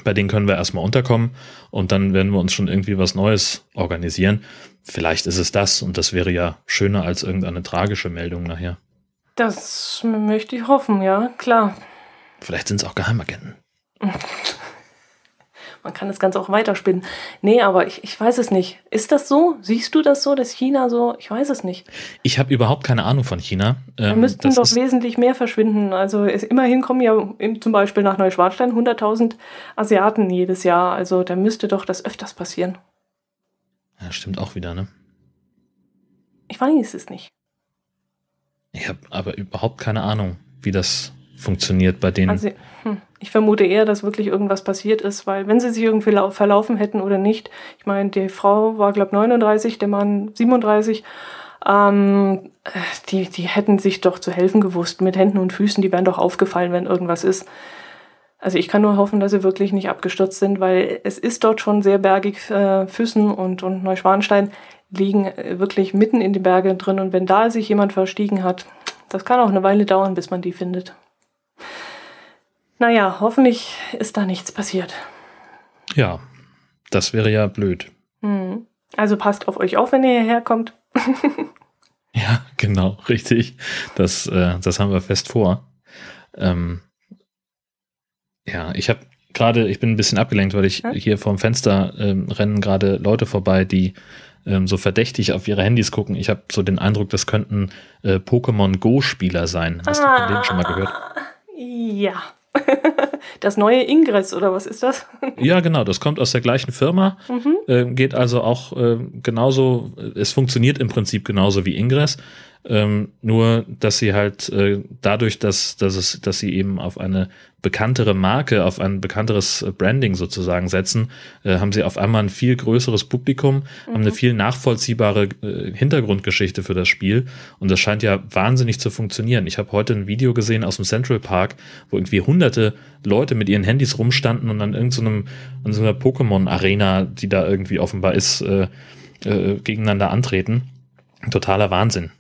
Bei denen können wir erstmal unterkommen und dann werden wir uns schon irgendwie was Neues organisieren. Vielleicht ist es das und das wäre ja schöner als irgendeine tragische Meldung nachher. Das möchte ich hoffen, ja, klar. Vielleicht sind es auch Geheimagenten. [LAUGHS] Man kann das Ganze auch weiterspinnen. Nee, aber ich, ich weiß es nicht. Ist das so? Siehst du das so, dass China so? Ich weiß es nicht. Ich habe überhaupt keine Ahnung von China. Da ähm, müssten doch wesentlich mehr verschwinden. Also es, immerhin kommen ja im, zum Beispiel nach Neuschwanstein 100.000 Asiaten jedes Jahr. Also da müsste doch das öfters passieren. Ja, stimmt auch wieder, ne? Ich weiß es nicht. Ich habe aber überhaupt keine Ahnung, wie das funktioniert bei denen. Also, hm, ich vermute eher, dass wirklich irgendwas passiert ist, weil wenn sie sich irgendwie verlaufen hätten oder nicht, ich meine, die Frau war, glaube 39, der Mann 37, ähm, die, die hätten sich doch zu helfen gewusst mit Händen und Füßen, die wären doch aufgefallen, wenn irgendwas ist. Also ich kann nur hoffen, dass sie wirklich nicht abgestürzt sind, weil es ist dort schon sehr bergig. Äh, Füssen und, und Neuschwanstein liegen äh, wirklich mitten in den Bergen drin. Und wenn da sich jemand verstiegen hat, das kann auch eine Weile dauern, bis man die findet. Naja, hoffentlich ist da nichts passiert. Ja, das wäre ja blöd. Hm. Also passt auf euch auf, wenn ihr hierher kommt. [LAUGHS] ja, genau, richtig. Das, äh, das haben wir fest vor. Ähm, ja, ich habe gerade, ich bin ein bisschen abgelenkt, weil ich hm? hier vorm Fenster ähm, rennen gerade Leute vorbei, die ähm, so verdächtig auf ihre Handys gucken. Ich habe so den Eindruck, das könnten äh, Pokémon Go-Spieler sein. Hast ah, du von denen schon mal gehört? Ja. [LAUGHS] Das neue Ingress oder was ist das? Ja, genau, das kommt aus der gleichen Firma, mhm. äh, geht also auch äh, genauso, es funktioniert im Prinzip genauso wie Ingress, ähm, nur dass sie halt äh, dadurch, dass, dass, es, dass sie eben auf eine bekanntere Marke, auf ein bekannteres äh, Branding sozusagen setzen, äh, haben sie auf einmal ein viel größeres Publikum, mhm. haben eine mhm. viel nachvollziehbare äh, Hintergrundgeschichte für das Spiel und das scheint ja wahnsinnig zu funktionieren. Ich habe heute ein Video gesehen aus dem Central Park, wo irgendwie hunderte Leute mit ihren Handys rumstanden und an irgendeinem so, so einer Pokémon-Arena, die da irgendwie offenbar ist, äh, äh, gegeneinander antreten. Totaler Wahnsinn.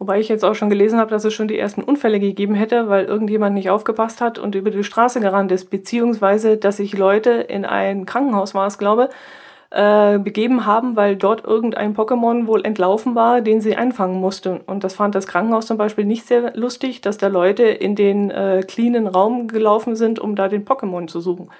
Wobei ich jetzt auch schon gelesen habe, dass es schon die ersten Unfälle gegeben hätte, weil irgendjemand nicht aufgepasst hat und über die Straße gerannt ist, beziehungsweise dass sich Leute in ein Krankenhaus war es, glaube äh, begeben haben, weil dort irgendein Pokémon wohl entlaufen war, den sie einfangen mussten. Und das fand das Krankenhaus zum Beispiel nicht sehr lustig, dass da Leute in den äh, cleanen Raum gelaufen sind, um da den Pokémon zu suchen.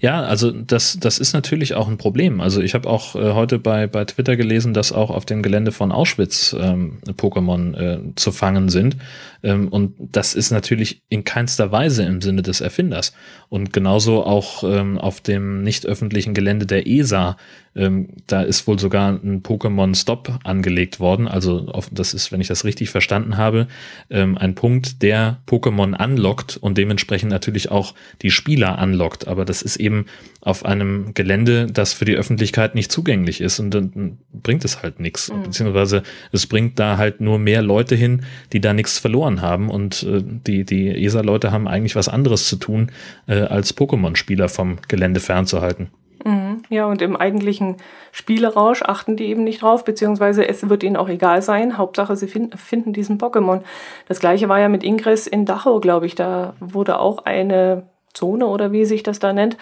Ja, also das, das ist natürlich auch ein Problem. Also ich habe auch äh, heute bei, bei Twitter gelesen, dass auch auf dem Gelände von Auschwitz ähm, Pokémon äh, zu fangen sind. Ähm, und das ist natürlich in keinster Weise im Sinne des Erfinders. Und genauso auch ähm, auf dem nicht öffentlichen Gelände der ESA ähm, da ist wohl sogar ein Pokémon Stop angelegt worden. Also auf, das ist, wenn ich das richtig verstanden habe, ein Punkt, der Pokémon anlockt und dementsprechend natürlich auch die Spieler anlockt. Aber das ist eben auf einem Gelände, das für die Öffentlichkeit nicht zugänglich ist und dann bringt es halt nichts. Mhm. Beziehungsweise es bringt da halt nur mehr Leute hin, die da nichts verloren haben und äh, die, die ESA-Leute haben eigentlich was anderes zu tun, äh, als Pokémon-Spieler vom Gelände fernzuhalten. Mhm. Ja, und im eigentlichen Spielerausch achten die eben nicht drauf, beziehungsweise es wird ihnen auch egal sein. Hauptsache, sie find, finden diesen Pokémon. Das gleiche war ja mit Ingress in Dachau, glaube ich. Da wurde auch eine Zone oder wie sich das da nennt,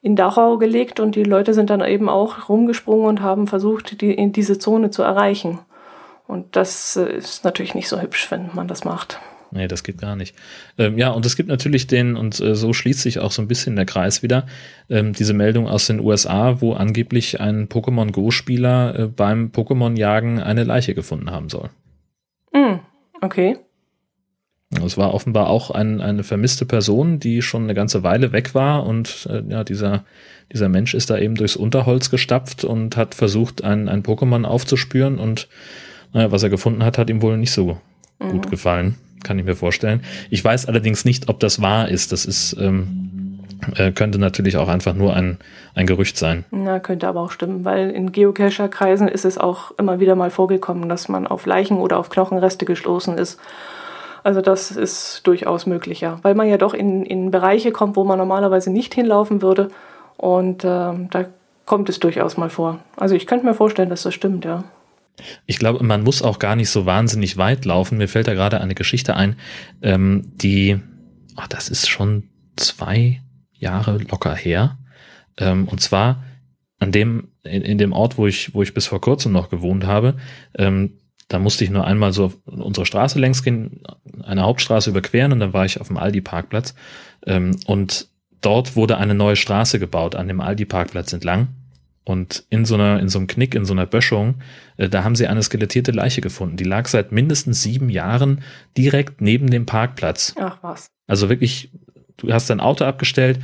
in Dachau gelegt und die Leute sind dann eben auch rumgesprungen und haben versucht, die, diese Zone zu erreichen. Und das äh, ist natürlich nicht so hübsch, wenn man das macht. Nee, das geht gar nicht. Ähm, ja, und es gibt natürlich den, und äh, so schließt sich auch so ein bisschen der Kreis wieder, ähm, diese Meldung aus den USA, wo angeblich ein Pokémon Go-Spieler äh, beim Pokémon-Jagen eine Leiche gefunden haben soll. Mm, okay. Es war offenbar auch ein, eine vermisste Person, die schon eine ganze Weile weg war und äh, ja, dieser, dieser Mensch ist da eben durchs Unterholz gestapft und hat versucht, ein, ein Pokémon aufzuspüren und naja, was er gefunden hat, hat ihm wohl nicht so mhm. gut gefallen, kann ich mir vorstellen. Ich weiß allerdings nicht, ob das wahr ist. Das ist, ähm, äh, könnte natürlich auch einfach nur ein, ein Gerücht sein. Na, könnte aber auch stimmen, weil in Geocacher-Kreisen ist es auch immer wieder mal vorgekommen, dass man auf Leichen oder auf Knochenreste gestoßen ist also das ist durchaus möglicher, weil man ja doch in, in Bereiche kommt, wo man normalerweise nicht hinlaufen würde. Und äh, da kommt es durchaus mal vor. Also ich könnte mir vorstellen, dass das stimmt, ja. Ich glaube, man muss auch gar nicht so wahnsinnig weit laufen. Mir fällt da gerade eine Geschichte ein, ähm, die, ach, das ist schon zwei Jahre locker her. Ähm, und zwar an dem, in, in, dem Ort, wo ich, wo ich bis vor kurzem noch gewohnt habe, ähm, da musste ich nur einmal so unsere Straße längs gehen, eine Hauptstraße überqueren und dann war ich auf dem Aldi-Parkplatz. Ähm, und dort wurde eine neue Straße gebaut an dem Aldi-Parkplatz entlang. Und in so einer, in so einem Knick, in so einer Böschung, äh, da haben sie eine skelettierte Leiche gefunden. Die lag seit mindestens sieben Jahren direkt neben dem Parkplatz. Ach was. Also wirklich, du hast dein Auto abgestellt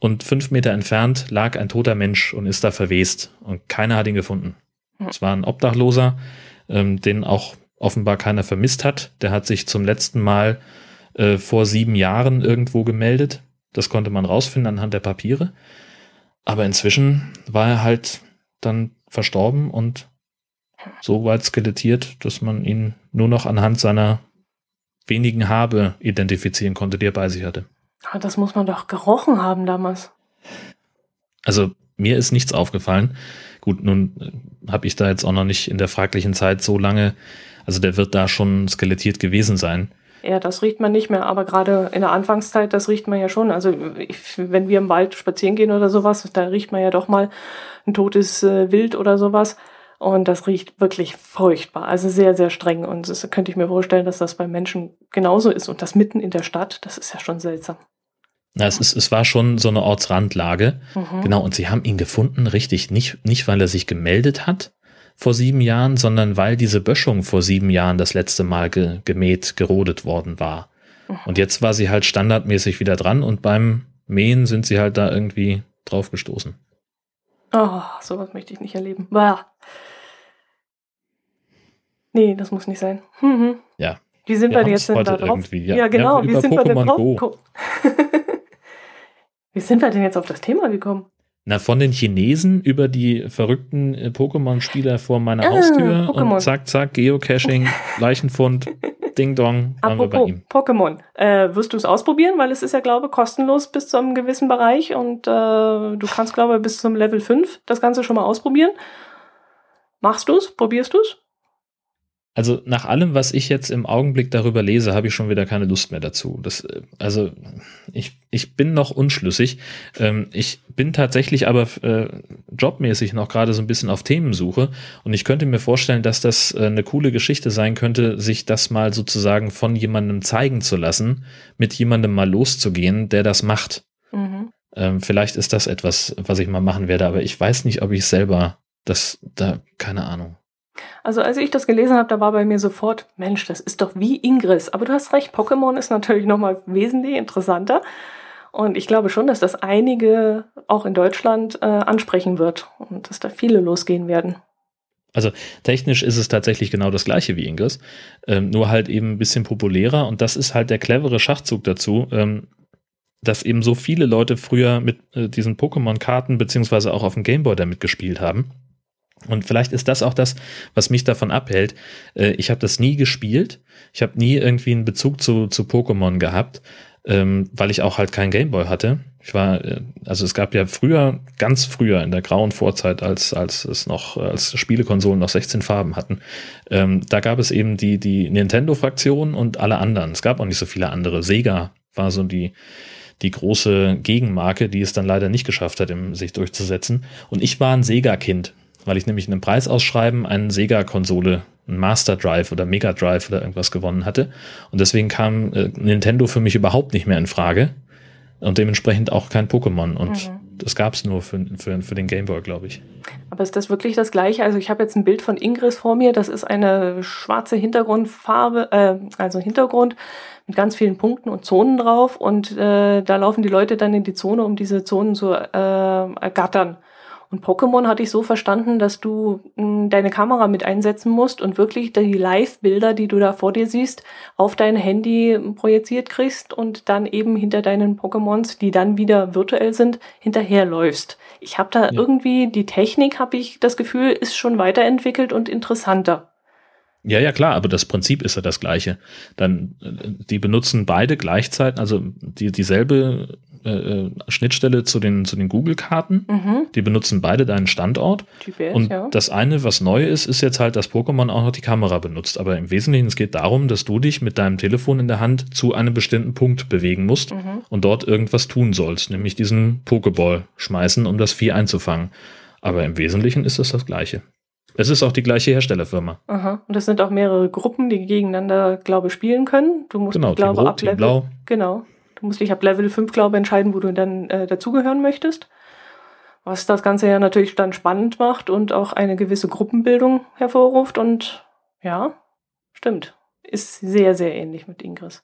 und fünf Meter entfernt lag ein toter Mensch und ist da verwest. Und keiner hat ihn gefunden. Hm. Es war ein Obdachloser, ähm, den auch offenbar keiner vermisst hat. Der hat sich zum letzten Mal äh, vor sieben Jahren irgendwo gemeldet. Das konnte man rausfinden anhand der Papiere. Aber inzwischen war er halt dann verstorben und so weit skelettiert, dass man ihn nur noch anhand seiner wenigen Habe identifizieren konnte, die er bei sich hatte. Aber das muss man doch gerochen haben damals. Also mir ist nichts aufgefallen. Gut, nun äh, habe ich da jetzt auch noch nicht in der fraglichen Zeit so lange, also der wird da schon skelettiert gewesen sein. Ja, das riecht man nicht mehr, aber gerade in der Anfangszeit, das riecht man ja schon. Also ich, wenn wir im Wald spazieren gehen oder sowas, da riecht man ja doch mal ein totes äh, Wild oder sowas. Und das riecht wirklich furchtbar, also sehr, sehr streng. Und das könnte ich mir vorstellen, dass das bei Menschen genauso ist. Und das mitten in der Stadt, das ist ja schon seltsam. Na, es, ist, es war schon so eine Ortsrandlage. Mhm. Genau, und sie haben ihn gefunden, richtig, nicht, nicht weil er sich gemeldet hat vor sieben Jahren, sondern weil diese Böschung vor sieben Jahren das letzte Mal ge, gemäht, gerodet worden war. Und jetzt war sie halt standardmäßig wieder dran und beim Mähen sind sie halt da irgendwie drauf gestoßen. Oh, sowas möchte ich nicht erleben. Bah. Nee, das muss nicht sein. Mhm. Ja. Wie sind wir, wir jetzt denn da drauf? Ja, ja, genau. Ja, wie sind Pokemon wir denn drauf? Go. [LAUGHS] Wie sind wir denn jetzt auf das Thema gekommen? Na, von den Chinesen über die verrückten äh, Pokémon-Spieler vor meiner ah, Haustür Pokémon. und zack, zack, Geocaching, Leichenfund, [LAUGHS] Ding Dong, waren wir bei ihm. Pokémon. Äh, wirst du es ausprobieren? Weil es ist ja, glaube ich, kostenlos bis zu einem gewissen Bereich und äh, du kannst, glaube ich, bis zum Level 5 das Ganze schon mal ausprobieren. Machst du es? Probierst du es? Also nach allem, was ich jetzt im Augenblick darüber lese, habe ich schon wieder keine Lust mehr dazu. Das, äh, also ich, ich bin noch unschlüssig. Ähm, ich bin tatsächlich aber äh, jobmäßig noch gerade so ein bisschen auf Themensuche und ich könnte mir vorstellen, dass das äh, eine coole Geschichte sein könnte, sich das mal sozusagen von jemandem zeigen zu lassen, mit jemandem mal loszugehen, der das macht. Mhm. Ähm, vielleicht ist das etwas, was ich mal machen werde, aber ich weiß nicht, ob ich selber das da, keine Ahnung. Also als ich das gelesen habe, da war bei mir sofort, Mensch, das ist doch wie Ingress. Aber du hast recht, Pokémon ist natürlich nochmal wesentlich interessanter. Und ich glaube schon, dass das einige auch in Deutschland äh, ansprechen wird und dass da viele losgehen werden. Also technisch ist es tatsächlich genau das gleiche wie Ingress, ähm, nur halt eben ein bisschen populärer und das ist halt der clevere Schachzug dazu, ähm, dass eben so viele Leute früher mit äh, diesen Pokémon-Karten beziehungsweise auch auf dem Gameboy damit gespielt haben und vielleicht ist das auch das, was mich davon abhält. Äh, ich habe das nie gespielt. Ich habe nie irgendwie einen Bezug zu, zu Pokémon gehabt, ähm, weil ich auch halt keinen Gameboy hatte. Ich war, äh, also es gab ja früher, ganz früher in der grauen Vorzeit, als, als es noch, als Spielekonsolen noch 16 Farben hatten, ähm, da gab es eben die, die Nintendo-Fraktion und alle anderen. Es gab auch nicht so viele andere. Sega war so die, die große Gegenmarke, die es dann leider nicht geschafft hat, sich durchzusetzen. Und ich war ein Sega-Kind weil ich nämlich in einem Preisausschreiben eine Sega-Konsole einen Master Drive oder Mega Drive oder irgendwas gewonnen hatte. Und deswegen kam äh, Nintendo für mich überhaupt nicht mehr in Frage. Und dementsprechend auch kein Pokémon. Und mhm. das gab es nur für, für, für den Game Boy, glaube ich. Aber ist das wirklich das gleiche? Also ich habe jetzt ein Bild von Ingress vor mir. Das ist eine schwarze Hintergrundfarbe, äh, also Hintergrund mit ganz vielen Punkten und Zonen drauf. Und äh, da laufen die Leute dann in die Zone, um diese Zonen zu äh, ergattern. Und Pokémon hatte ich so verstanden, dass du mh, hm, deine Kamera mit einsetzen musst und wirklich die Live-Bilder, die du da vor dir siehst, auf dein Handy projiziert kriegst und dann eben hinter deinen Pokémons, die dann wieder virtuell sind, hinterherläufst. Ich habe da ja. irgendwie die Technik, habe ich das Gefühl, ist schon weiterentwickelt und interessanter. Ja, ja, klar, aber das Prinzip ist ja das gleiche. Dann, äh, die benutzen beide gleichzeitig, also die, dieselbe äh, äh, Schnittstelle zu den, zu den Google-Karten. Mhm. Die benutzen beide deinen Standort. Typisch, und ja. das eine, was neu ist, ist jetzt halt, dass Pokémon auch noch die Kamera benutzt. Aber im Wesentlichen, es geht darum, dass du dich mit deinem Telefon in der Hand zu einem bestimmten Punkt bewegen musst mhm. und dort irgendwas tun sollst, nämlich diesen Pokéball schmeißen, um das Vieh einzufangen. Aber im Wesentlichen ist das das Gleiche. Es ist auch die gleiche Herstellerfirma. Aha. Und es sind auch mehrere Gruppen, die gegeneinander, glaube ich, spielen können. Du musst, genau, glaube, Team Rot, Team Blau. Genau. Du musst dich ab Level 5, glaube ich, entscheiden, wo du dann äh, dazugehören möchtest. Was das Ganze ja natürlich dann spannend macht und auch eine gewisse Gruppenbildung hervorruft. Und ja, stimmt. Ist sehr, sehr ähnlich mit Ingress.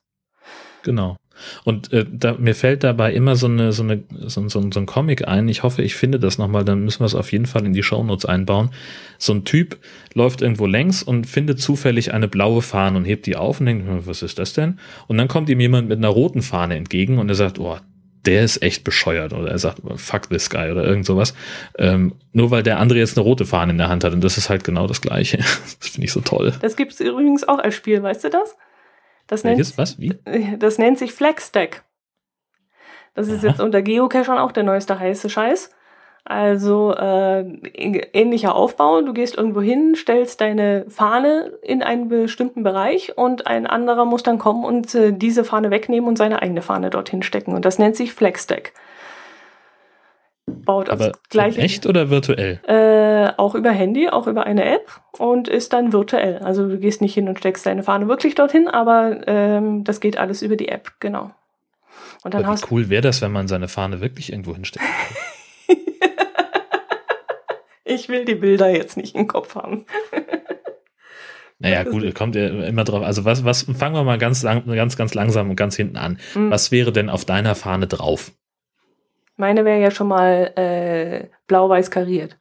Genau. Und äh, da, mir fällt dabei immer so, eine, so, eine, so, so, so ein Comic ein. Ich hoffe, ich finde das nochmal, dann müssen wir es auf jeden Fall in die Shownotes einbauen. So ein Typ läuft irgendwo längs und findet zufällig eine blaue Fahne und hebt die auf und denkt, hm, was ist das denn? Und dann kommt ihm jemand mit einer roten Fahne entgegen und er sagt, oh, der ist echt bescheuert. Oder er sagt, fuck this guy oder irgend sowas. Ähm, nur weil der andere jetzt eine rote Fahne in der Hand hat. Und das ist halt genau das Gleiche. [LAUGHS] Das finde ich so toll. Das gibt es übrigens auch als Spiel, weißt du das? Das Welches? Was? Wie? [LAUGHS] Das nennt sich FlexStack. Das ist Aha. jetzt unter Geocachern auch der neueste heiße Scheiß. Also äh, ähnlicher Aufbau. Du gehst irgendwo hin, stellst deine Fahne in einen bestimmten Bereich und ein anderer muss dann kommen und äh, diese Fahne wegnehmen und seine eigene Fahne dorthin stecken. Und das nennt sich FlexStack baut Aber gleich echt oder virtuell? Äh, auch über Handy, auch über eine App und ist dann virtuell. Also du gehst nicht hin und steckst deine Fahne wirklich dorthin, aber ähm, das geht alles über die App, genau. Und dann aber wie cool wäre das, wenn man seine Fahne wirklich irgendwo hinsteckt? [LAUGHS] ich will die Bilder jetzt nicht im Kopf haben. [LAUGHS] Naja, gut, kommt ja immer drauf. Also was, was, fangen wir mal ganz lang, ganz, ganz langsam und ganz hinten an. Mhm. Was wäre denn auf deiner Fahne drauf? Meine wäre ja schon mal äh, blau-weiß kariert.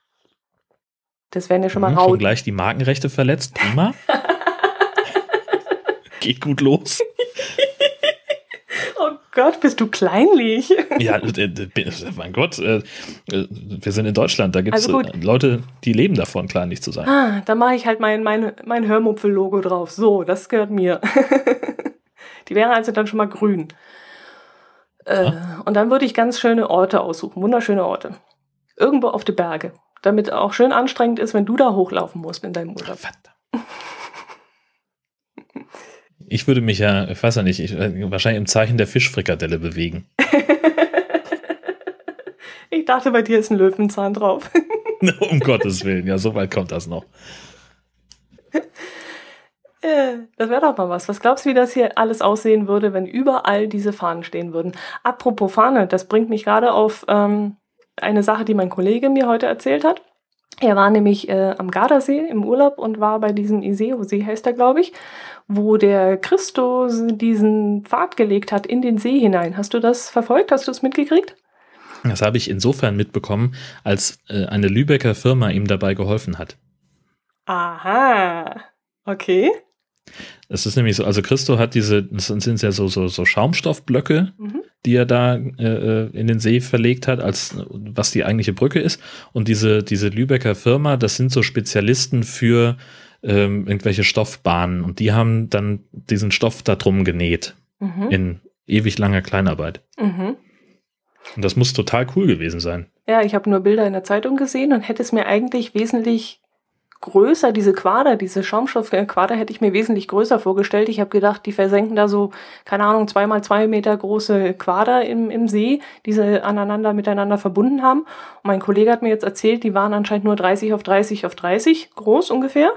Das wären ja schon mal mhm. Schon gleich die Markenrechte verletzt. Prima. [LAUGHS] Geht gut los. oh Gott, bist du kleinlich. ja, äh, äh, mein Gott, äh, wir sind in Deutschland, da gibt es also Leute, die leben davon, kleinlich zu sein. Ah, da mache ich halt mein, mein, mein Hörmupfel-Logo drauf. So, das gehört mir. [LAUGHS] die wäre also dann schon mal grün. Äh, und dann würde ich ganz schöne Orte aussuchen, wunderschöne Orte. Irgendwo auf die Berge, damit auch schön anstrengend ist, wenn du da hochlaufen musst in deinem Urlaub. Ich würde mich ja, ich weiß ja nicht, ich, wahrscheinlich im Zeichen der Fischfrikadelle bewegen. [LAUGHS] ich dachte, bei dir ist ein Löwenzahn drauf. [LAUGHS] um Gottes Willen, ja, so weit kommt das noch. Das wäre doch mal was. Was glaubst du, wie das hier alles aussehen würde, wenn überall diese Fahnen stehen würden? Apropos Fahne, das bringt mich gerade auf ähm, eine Sache, die mein Kollege mir heute erzählt hat. Er war nämlich äh, am Gardasee im Urlaub und war bei diesem Iseo-See, heißt er, glaube ich, wo der Christus diesen Pfad gelegt hat in den See hinein. Hast du das verfolgt? Hast du es mitgekriegt? Das habe ich insofern mitbekommen, als äh, eine Lübecker Firma ihm dabei geholfen hat. Aha, okay. Es ist nämlich so, also Christo hat diese, das sind ja so, so, so Schaumstoffblöcke, mhm. die er da äh, äh, in den See verlegt hat, als was die eigentliche Brücke ist. Und diese, diese Lübecker Firma, das sind so Spezialisten für ähm, irgendwelche Stoffbahnen. Und die haben dann diesen Stoff da drum genäht. Mhm. In ewig langer Kleinarbeit. Mhm. Und das muss total cool gewesen sein. Ja, ich habe nur Bilder in der Zeitung gesehen und hätte es mir eigentlich wesentlich größer, diese Quader, diese Schaumstoffquader hätte ich mir wesentlich größer vorgestellt. Ich habe gedacht, die versenken da so, keine Ahnung, zweimal zwei Meter große Quader im, im See, die sie aneinander miteinander verbunden haben. Und mein Kollege hat mir jetzt erzählt, die waren anscheinend nur 30 auf 30 auf 30 groß ungefähr.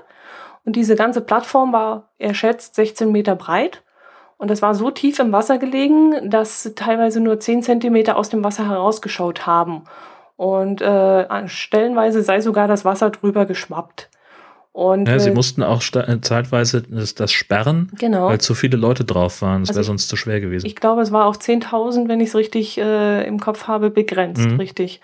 Und diese ganze Plattform war, er schätzt, 16 Meter breit. Und das war so tief im Wasser gelegen, dass teilweise nur 10 Zentimeter aus dem Wasser herausgeschaut haben. Und äh, stellenweise sei sogar das Wasser drüber geschwappt. Und, ja, sie äh, mussten auch äh, zeitweise das, das, sperren, genau. weil zu viele Leute drauf waren. Das also wäre sonst zu schwer gewesen. Ich glaube, es war auf 10.000, wenn ich es richtig äh, im Kopf habe, begrenzt, mhm. richtig.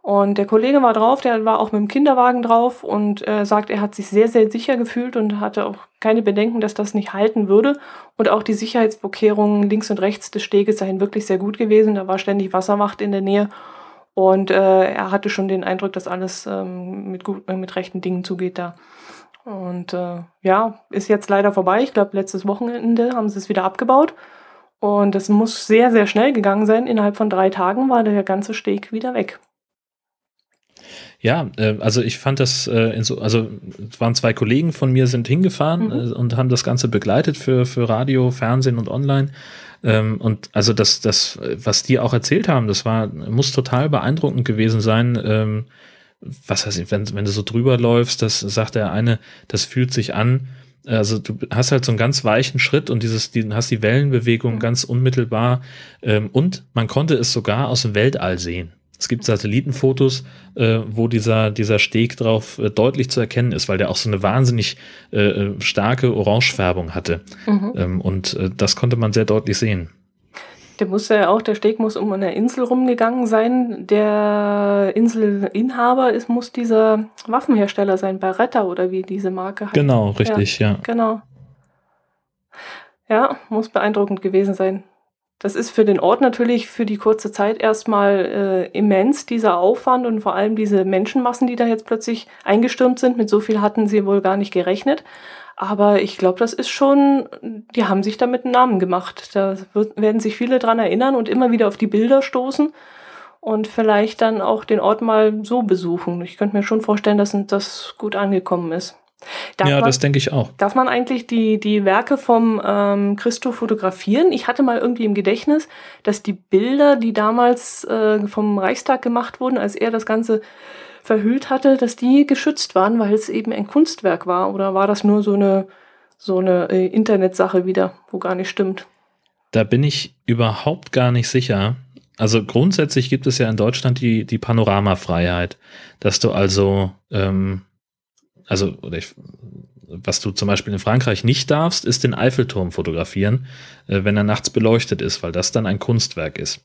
Und der Kollege war drauf, der war auch mit dem Kinderwagen drauf und äh, sagt, er hat sich sehr, sehr sicher gefühlt und hatte auch keine Bedenken, dass das nicht halten würde. Und auch die Sicherheitsvorkehrungen links und rechts des Steges seien wirklich sehr gut gewesen. Da war ständig Wasserwacht in der Nähe. Und äh, er hatte schon den Eindruck, dass alles ähm, mit, gut, äh, mit rechten Dingen zugeht da. Und äh, ja, ist jetzt leider vorbei. Ich glaube, letztes Wochenende haben sie es wieder abgebaut. Und es muss sehr, sehr schnell gegangen sein. Innerhalb von drei Tagen war der ganze Steg wieder weg. Ja, äh, also ich fand das, äh, in so, also es waren zwei Kollegen von mir sind hingefahren mhm. äh, und haben das Ganze begleitet für, für Radio, Fernsehen und Online. Ähm, und also das, das, was die auch erzählt haben, das war, muss total beeindruckend gewesen sein. Ähm, was heißt, wenn, wenn du so drüber läufst, das sagt der eine, das fühlt sich an, also du hast halt so einen ganz weichen Schritt und dieses, die, hast die Wellenbewegung mhm. ganz unmittelbar ähm, und man konnte es sogar aus dem Weltall sehen. Es gibt Satellitenfotos, äh, wo dieser, dieser Steg drauf äh, deutlich zu erkennen ist, weil der auch so eine wahnsinnig äh, äh starke Orangefärbung hatte. Mhm. Ähm, und äh, das konnte man sehr deutlich sehen. Der muss ja auch, der Steg muss um eine Insel rumgegangen sein. Der Inselinhaber ist, muss dieser Waffenhersteller sein, Beretta oder wie diese Marke heißt. Genau, richtig, ja. ja. Genau. Ja, muss beeindruckend gewesen sein. Das ist für den Ort natürlich für die kurze Zeit erstmal äh, immens, dieser Aufwand und vor allem diese Menschenmassen, die da jetzt plötzlich eingestürmt sind. Mit so viel hatten sie wohl gar nicht gerechnet. Aber ich glaube, das ist schon, die haben sich damit einen Namen gemacht. Da wird, werden sich viele dran erinnern und immer wieder auf die Bilder stoßen und vielleicht dann auch den Ort mal so besuchen. Ich könnte mir schon vorstellen, dass das gut angekommen ist. Darf ja, man, das denke ich auch. Darf man eigentlich die, die Werke vom ähm, Christo fotografieren? Ich hatte mal irgendwie im Gedächtnis, dass die Bilder, die damals äh, vom Reichstag gemacht wurden, als er das Ganze verhüllt hatte, dass die geschützt waren, weil es eben ein Kunstwerk war. Oder war das nur so eine, so eine äh, Internetsache wieder, wo gar nicht stimmt? Da bin ich überhaupt gar nicht sicher. Also grundsätzlich gibt es ja in Deutschland die, die Panoramafreiheit, dass du also ähm, also oder ich, was du zum Beispiel in Frankreich nicht darfst, ist den Eiffelturm fotografieren, äh, wenn er nachts beleuchtet ist, weil das dann ein Kunstwerk ist.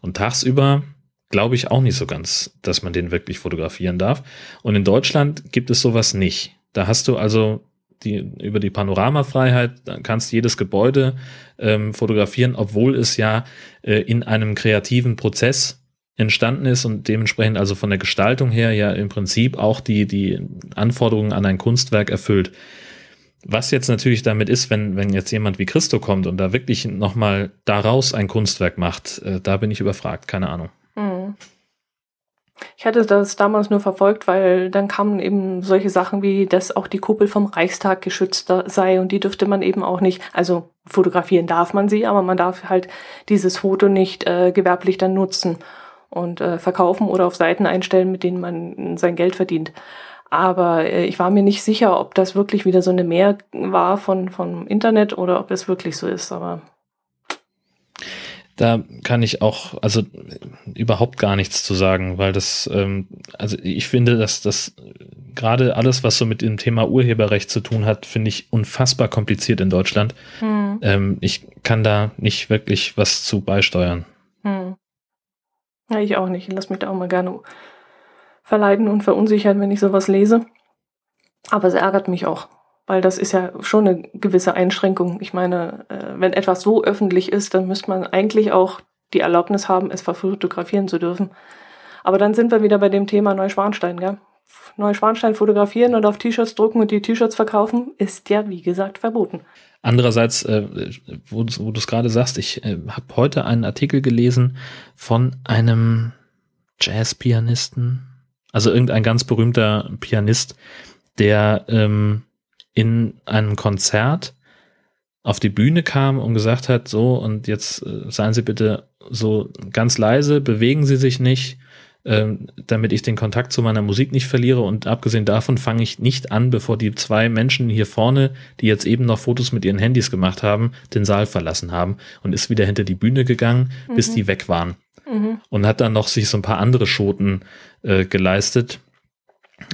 Und tagsüber glaube ich auch nicht so ganz, dass man den wirklich fotografieren darf. Und in Deutschland gibt es sowas nicht. Da hast du also die, über die Panoramafreiheit, kannst jedes Gebäude ähm, fotografieren, obwohl es ja äh, in einem kreativen Prozess entstanden ist und dementsprechend also von der Gestaltung her ja im Prinzip auch die, die Anforderungen an ein Kunstwerk erfüllt. Was jetzt natürlich damit ist, wenn, wenn jetzt jemand wie Christo kommt und da wirklich nochmal daraus ein Kunstwerk macht, äh, da bin ich überfragt, keine Ahnung. Mhm. Ich hatte das damals nur verfolgt, weil dann kamen eben solche Sachen wie, dass auch die Kuppel vom Reichstag geschützt sei und die dürfte man eben auch nicht, also fotografieren darf man sie, aber man darf halt dieses Foto nicht äh, gewerblich dann nutzen und äh, verkaufen oder auf Seiten einstellen, mit denen man sein Geld verdient. Aber äh, ich war mir nicht sicher, ob das wirklich wieder so eine Mehr war von, vom Internet oder ob es wirklich so ist. Aber da kann ich auch also überhaupt gar nichts zu sagen, weil das ähm, also ich finde, dass das gerade alles, was so mit dem Thema Urheberrecht zu tun hat, finde ich unfassbar kompliziert in Deutschland. Hm. Ähm, ich kann da nicht wirklich was zu beisteuern. Hm. Ja, ich auch nicht. Ich lasse mich da auch mal gerne verleiten und verunsichern, wenn ich sowas lese. Aber es ärgert mich auch, weil das ist ja schon eine gewisse Einschränkung. Ich meine, äh, wenn etwas so öffentlich ist, dann müsste man eigentlich auch die Erlaubnis haben, es fotografieren zu dürfen. Aber dann sind wir wieder bei dem Thema Neuschwanstein, gell? Neuschwanstein fotografieren und auf T-Shirts drucken und die T-Shirts verkaufen, ist ja, wie gesagt, verboten. Andererseits, äh, wo, du es gerade sagst, ich äh, habe heute einen Artikel gelesen von einem Jazzpianisten, also irgendein ganz berühmter Pianist, der ähm, in einem Konzert auf die Bühne kam und gesagt hat, so und jetzt äh, seien Sie bitte so ganz leise, bewegen Sie sich nicht, ähm, damit ich den Kontakt zu meiner Musik nicht verliere. Und abgesehen davon fange ich nicht an, bevor die zwei Menschen hier vorne, die jetzt eben noch Fotos mit ihren Handys gemacht haben, den Saal verlassen haben und ist wieder hinter die Bühne gegangen, mhm. bis die weg waren. Mhm. Und hat dann noch sich so ein paar andere Schoten äh, geleistet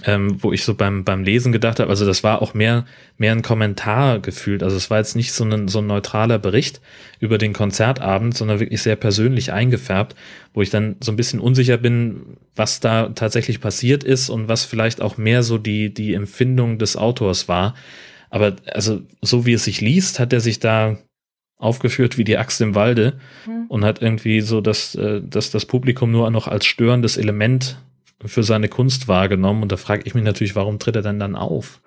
ähm, wo ich so beim, beim Lesen gedacht habe, also das war auch mehr, mehr ein Kommentar gefühlt. Also es war jetzt nicht so ein, so ein neutraler Bericht über den Konzertabend, sondern wirklich sehr persönlich eingefärbt, wo ich dann so ein bisschen unsicher bin, was da tatsächlich passiert ist und was vielleicht auch mehr so die, die Empfindung des Autors war. Aber also so wie es sich liest, hat er sich da aufgeführt wie die Axt im Walde mhm. und hat irgendwie so das, äh, dass das Publikum nur noch als störendes Element für seine Kunst wahrgenommen. Und da frage ich mich natürlich, warum tritt er denn dann auf?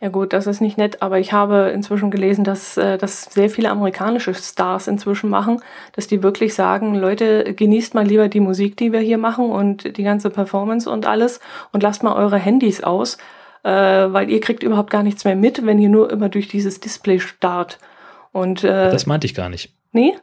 Ja gut, das ist nicht nett, aber ich habe inzwischen gelesen, dass äh, das sehr viele amerikanische Stars inzwischen machen, dass die wirklich sagen, Leute, genießt mal lieber die Musik, die wir hier machen und die ganze Performance und alles und lasst mal eure Handys aus, äh, weil ihr kriegt überhaupt gar nichts mehr mit, wenn ihr nur immer durch dieses Display starrt. Und äh, das meinte ich gar nicht. Nee?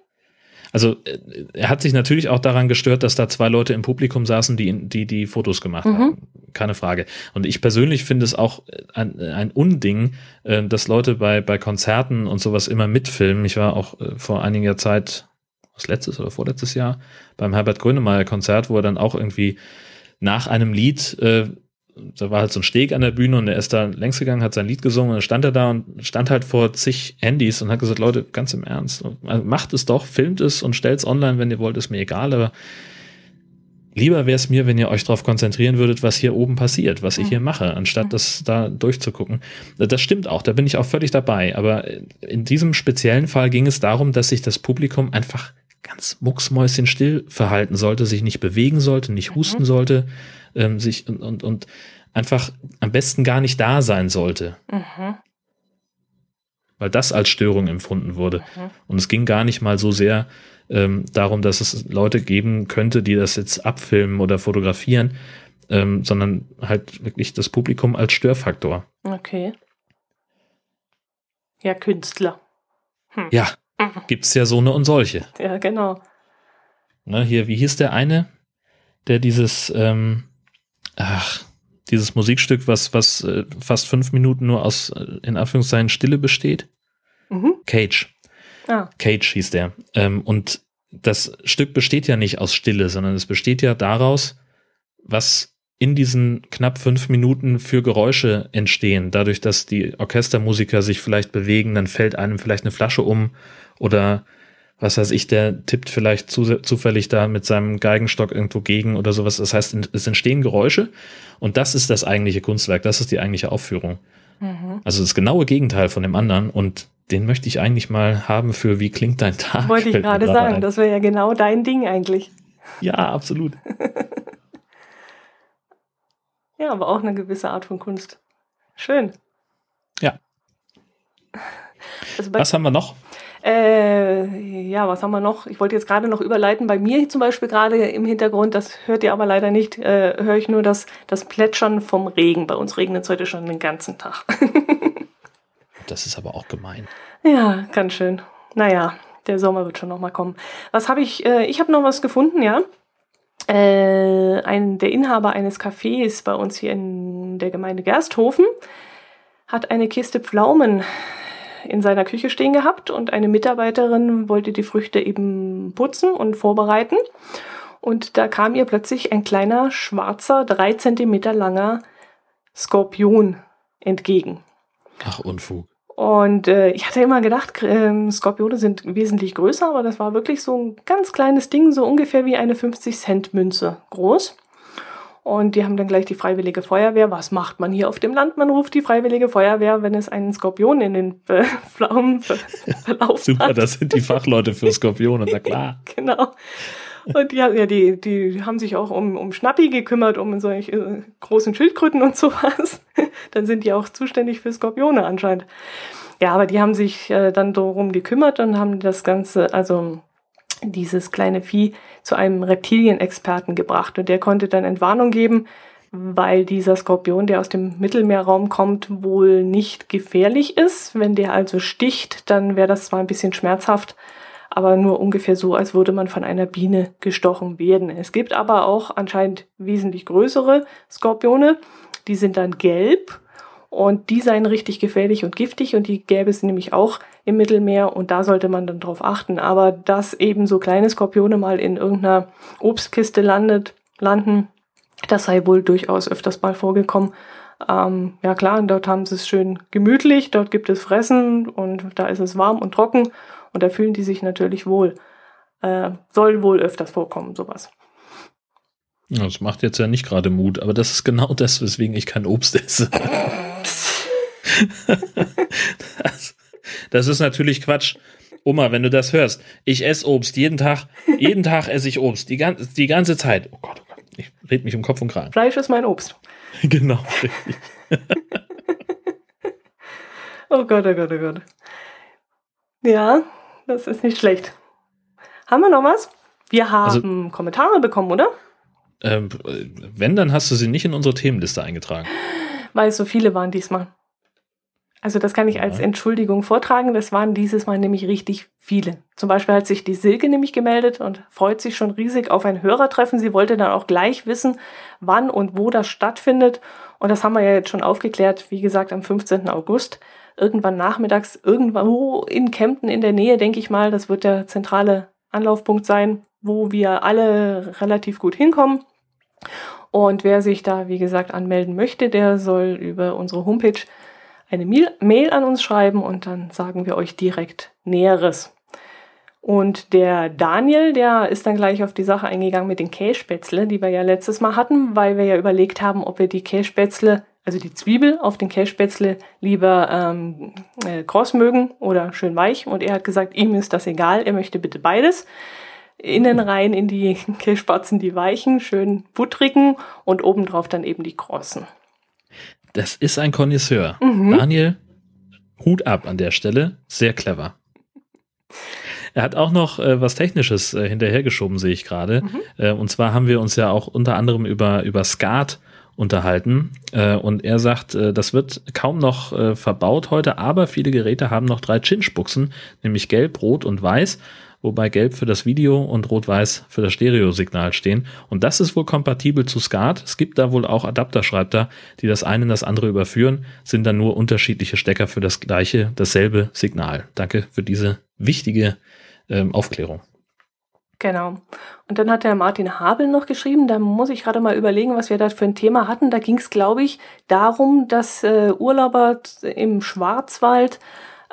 Also äh, er hat sich natürlich auch daran gestört, dass da zwei Leute im Publikum saßen, die die, die Fotos gemacht mhm. haben. Keine Frage. Und ich persönlich finde es auch ein, ein Unding, äh, dass Leute bei, bei Konzerten und sowas immer mitfilmen. Ich war auch äh, vor einiger Zeit, was letztes oder vorletztes Jahr, beim Herbert Grönemeyer Konzert, wo er dann auch irgendwie nach einem Lied äh, da war halt so ein Steg an der Bühne und er ist da längs gegangen, hat sein Lied gesungen und dann stand er da und stand halt vor zig Handys und hat gesagt, Leute, ganz im Ernst, also macht es doch, filmt es und stellt es online, wenn ihr wollt, ist mir egal, aber lieber wäre es mir, wenn ihr euch darauf konzentrieren würdet, was hier oben passiert, was ich hier mache, anstatt das da durchzugucken. Das stimmt auch, da bin ich auch völlig dabei, aber in diesem speziellen Fall ging es darum, dass sich das Publikum einfach ganz mucksmäuschenstill verhalten sollte, sich nicht bewegen sollte, nicht husten mhm. sollte, ähm, sich und, und, und einfach am besten gar nicht da sein sollte. Mhm. Weil das als Störung empfunden wurde. Mhm. Und es ging gar nicht mal so sehr ähm, darum, dass es Leute geben könnte, die das jetzt abfilmen oder fotografieren, ähm, sondern halt wirklich das Publikum als Störfaktor. Okay. Ja, Künstler. Hm. Ja, mhm. gibt es ja so eine und solche. Ja, genau. Ne, hier, wie hieß der eine, der dieses, ähm, ach, dieses Musikstück, was, was äh, fast fünf Minuten nur aus, äh, in Anführungszeichen, Stille besteht. Mhm. Cage. Ah. Cage hieß der. Ähm, und das Stück besteht ja nicht aus Stille, sondern es besteht ja daraus, was in diesen knapp fünf Minuten für Geräusche entstehen. Dadurch, dass die Orchestermusiker sich vielleicht bewegen, dann fällt einem vielleicht eine Flasche um oder was weiß ich, der tippt vielleicht zu, zufällig da mit seinem Geigenstock irgendwo gegen oder sowas. Das heißt, es entstehen Geräusche und das ist das eigentliche Kunstwerk, das ist die eigentliche Aufführung. Mhm. Also das genaue Gegenteil von dem anderen und den möchte ich eigentlich mal haben für wie klingt dein Tag. Wollte ich gerade sagen, ein. das wäre ja genau dein Ding eigentlich. Ja, absolut. [LAUGHS] ja, aber auch eine gewisse Art von Kunst. Schön. Ja. Also was haben wir noch? Äh, ja, was haben wir noch? Ich wollte jetzt gerade noch überleiten. Bei mir zum Beispiel gerade im Hintergrund, das hört ihr aber leider nicht, äh, höre ich nur das, das Plätschern vom Regen. Bei uns regnet es heute schon den ganzen Tag. [LAUGHS] das ist aber auch gemein. Ja, ganz schön. Naja, der Sommer wird schon noch mal kommen. Was habe ich? Äh, ich habe noch was gefunden, ja. Äh, ein, der Inhaber eines Cafés bei uns hier in der Gemeinde Gersthofen hat eine Kiste Pflaumen in seiner Küche stehen gehabt und eine Mitarbeiterin wollte die Früchte eben putzen und vorbereiten. Und da kam ihr plötzlich ein kleiner, schwarzer, drei Zentimeter langer Skorpion entgegen. Ach, Unfug. Und äh, ich hatte immer gedacht, äh, Skorpione sind wesentlich größer, aber das war wirklich so ein ganz kleines Ding, so ungefähr wie eine 50-Cent-Münze groß. Und die haben dann gleich die Freiwillige Feuerwehr. Was macht man hier auf dem Land? Man ruft die Freiwillige Feuerwehr, wenn es einen Skorpion in den Pflaumen [LAUGHS] verlaufen Super, hat. das sind die Fachleute für [LAUGHS] Skorpione, na klar. genau. Und die, ja, die, die haben sich auch um, um Schnappi gekümmert, um solche äh, großen Schildkröten und sowas. [LAUGHS] dann sind die auch zuständig für Skorpione anscheinend. Ja, aber die haben sich äh, dann darum gekümmert und haben das Ganze, also dieses kleine Vieh zu einem Reptilienexperten gebracht und der konnte dann Entwarnung geben, weil dieser Skorpion, der aus dem Mittelmeerraum kommt, wohl nicht gefährlich ist. Wenn der also sticht, dann wäre das zwar ein bisschen schmerzhaft, aber nur ungefähr so, als würde man von einer Biene gestochen werden. Es gibt aber auch anscheinend wesentlich größere Skorpione, die sind dann gelb und die seien richtig gefährlich und giftig und die gäbe es nämlich auch im Mittelmeer und da sollte man dann drauf achten. Aber dass eben so kleine Skorpione mal in irgendeiner Obstkiste landet, landen, das sei wohl durchaus öfters mal vorgekommen. Ähm, ja klar, dort haben sie es schön gemütlich, dort gibt es Fressen und da ist es warm und trocken und da fühlen die sich natürlich wohl. Äh, soll wohl öfters vorkommen, sowas. Das macht jetzt ja nicht gerade Mut, aber das ist genau das, weswegen ich kein Obst esse. [LAUGHS] das, das ist natürlich Quatsch. Oma, wenn du das hörst, ich esse Obst jeden Tag, jeden Tag esse ich Obst, die, ganze, die ganze Zeit. Oh Gott, oh Gott, ich red mich um Kopf und Kragen. Fleisch ist mein Obst. [LAUGHS] genau, richtig. [LAUGHS] oh Gott, oh Gott, oh Gott. Ja, das ist nicht schlecht. Haben wir noch was? Wir haben also, Kommentare bekommen, oder? Ähm, wenn, dann hast du sie nicht in unsere Themenliste eingetragen. Weil es so viele waren diesmal. Also das kann ich als Entschuldigung vortragen. Das waren dieses Mal nämlich richtig viele. Zum Beispiel hat sich die Silke nämlich gemeldet und freut sich schon riesig auf ein Hörertreffen. Sie wollte dann auch gleich wissen, wann und wo das stattfindet. Und das haben wir ja jetzt schon aufgeklärt. Wie gesagt, am 15. August. Irgendwann nachmittags, irgendwo in Kempten in der Nähe, denke ich mal. Das wird der zentrale Anlaufpunkt sein, wo wir alle relativ gut hinkommen. Und wer sich da, wie gesagt, anmelden möchte, der soll über unsere Homepage eine Mail an uns schreiben und dann sagen wir euch direkt Näheres. Und der Daniel, der ist dann gleich auf die Sache eingegangen mit den Kässpätzle, die wir ja letztes Mal hatten, weil wir ja überlegt haben, ob wir die Kässpätzle, also die Zwiebel auf den Kässpätzle lieber ähm, äh, kross mögen oder schön weich. Und er hat gesagt, ihm ist das egal, er möchte bitte beides. Innen rein in die [LAUGHS] Kässpatzen die weichen, schön buttrigen und obendrauf dann eben die krossen. Das ist ein Connoisseur. Mhm. Daniel, Hut ab an der Stelle. Sehr clever. Er hat auch noch äh, was Technisches äh, hinterhergeschoben, sehe ich gerade. Mhm. Äh, und zwar haben wir uns ja auch unter anderem über, über Skat unterhalten. Äh, und er sagt, äh, das wird kaum noch äh, verbaut heute, aber viele Geräte haben noch drei Chinch-Buchsen, nämlich gelb, rot und weiß wobei gelb für das Video und rot-weiß für das Stereosignal stehen. Und das ist wohl kompatibel zu SCART. Es gibt da wohl auch Adapter, schreibt er, die das eine in das andere überführen, sind dann nur unterschiedliche Stecker für das gleiche, dasselbe Signal. Danke für diese wichtige ähm, Aufklärung. Genau. Und dann hat der Martin Habel noch geschrieben, da muss ich gerade mal überlegen, was wir da für ein Thema hatten. Da ging es, glaube ich, darum, dass äh, Urlauber im Schwarzwald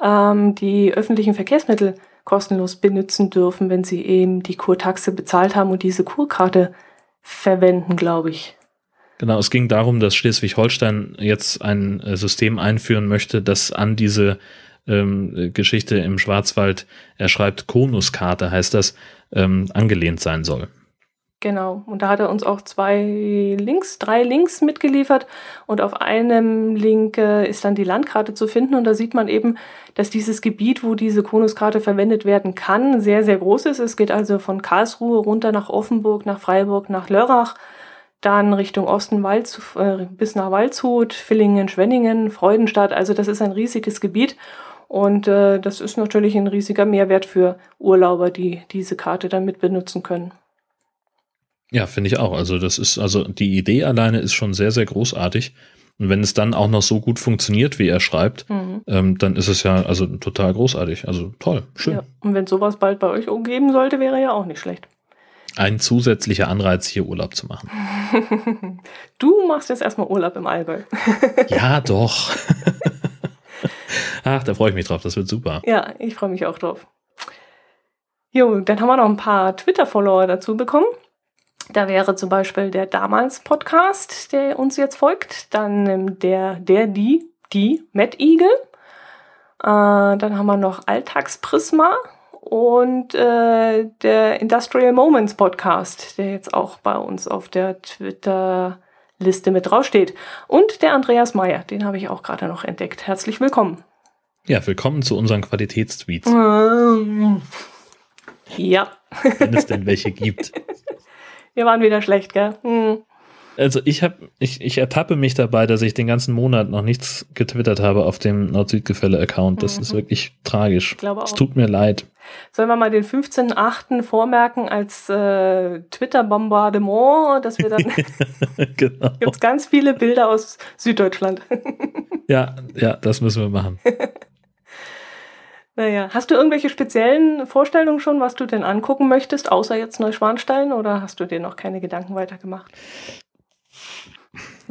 ähm, die öffentlichen Verkehrsmittel kostenlos benutzen dürfen, wenn sie eben die Kurtaxe bezahlt haben und diese Kurkarte verwenden, glaube ich. Genau, es ging darum, dass Schleswig-Holstein jetzt ein äh, System einführen möchte, das an diese ähm, Geschichte im Schwarzwald, er schreibt Konuskarte, heißt das, ähm, angelehnt sein soll. Genau. Und da hat er uns auch zwei Links, drei Links mitgeliefert. Und auf einem Link äh, ist dann die Landkarte zu finden. Und da sieht man eben, dass dieses Gebiet, wo diese Konuskarte verwendet werden kann, sehr, sehr groß ist. Es geht also von Karlsruhe runter nach Offenburg, nach Freiburg, nach Lörrach, dann Richtung Osten Wald, äh, bis nach Waldshut, Villingen, Schwenningen, Freudenstadt. Also das ist ein riesiges Gebiet. Und äh, das ist natürlich ein riesiger Mehrwert für Urlauber, die diese Karte dann mit benutzen können. Ja, finde ich auch. Also das ist, also die Idee alleine ist schon sehr, sehr großartig. Und wenn es dann auch noch so gut funktioniert, wie er schreibt, mhm. ähm, dann ist es ja also total großartig. Also toll, schön. Ja. Und wenn sowas bald bei euch umgeben sollte, wäre ja auch nicht schlecht. Ein zusätzlicher Anreiz, hier Urlaub zu machen. [LAUGHS] du machst jetzt erstmal Urlaub im Allgäu. [LAUGHS] ja, doch. [LAUGHS] Ach, da freue ich mich drauf. Das wird super. Ja, ich freue mich auch drauf. Jo, dann haben wir noch ein paar Twitter-Follower dazu bekommen. Da wäre zum Beispiel der damals Podcast, der uns jetzt folgt. Dann ähm, der, der, die, die Matt Eagle. Äh, dann haben wir noch Alltagsprisma und äh, der Industrial Moments Podcast, der jetzt auch bei uns auf der Twitter-Liste mit draufsteht. Und der Andreas Meyer, den habe ich auch gerade noch entdeckt. Herzlich willkommen. Ja, willkommen zu unseren Qualitätstweets. Ja. Wenn es denn welche gibt. [LAUGHS] Wir waren wieder schlecht, gell? Hm. Also ich habe, ich, ich ertappe mich dabei, dass ich den ganzen Monat noch nichts getwittert habe auf dem Nord-Süd-Gefälle-Account. Das mhm. ist wirklich tragisch. Ich glaube auch. Es tut mir leid. Sollen wir mal den 15.8. vormerken als äh, Twitter-Bombardement, dass wir dann [LAUGHS] genau. gibt's ganz viele Bilder aus Süddeutschland. ja, ja, das müssen wir machen. [LAUGHS] Naja, hast du irgendwelche speziellen Vorstellungen schon, was du denn angucken möchtest, außer jetzt Neuschwanstein, oder hast du dir noch keine Gedanken weitergemacht?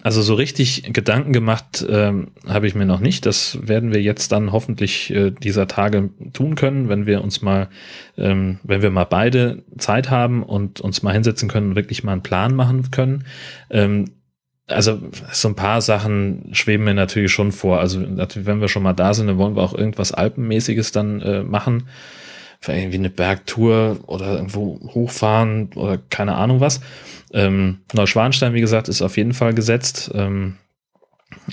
Also so richtig Gedanken gemacht ähm, habe ich mir noch nicht. Das werden wir jetzt dann hoffentlich äh, dieser Tage tun können, wenn wir uns mal, ähm, wenn wir mal beide Zeit haben und uns mal hinsetzen können und wirklich mal einen Plan machen können. Ähm, also so ein paar Sachen schweben mir natürlich schon vor. Also wenn wir schon mal da sind, dann wollen wir auch irgendwas Alpenmäßiges dann äh, machen. Vielleicht irgendwie eine Bergtour oder irgendwo hochfahren oder keine Ahnung was. Ähm, Neuschwanstein, wie gesagt, ist auf jeden Fall gesetzt. Ähm,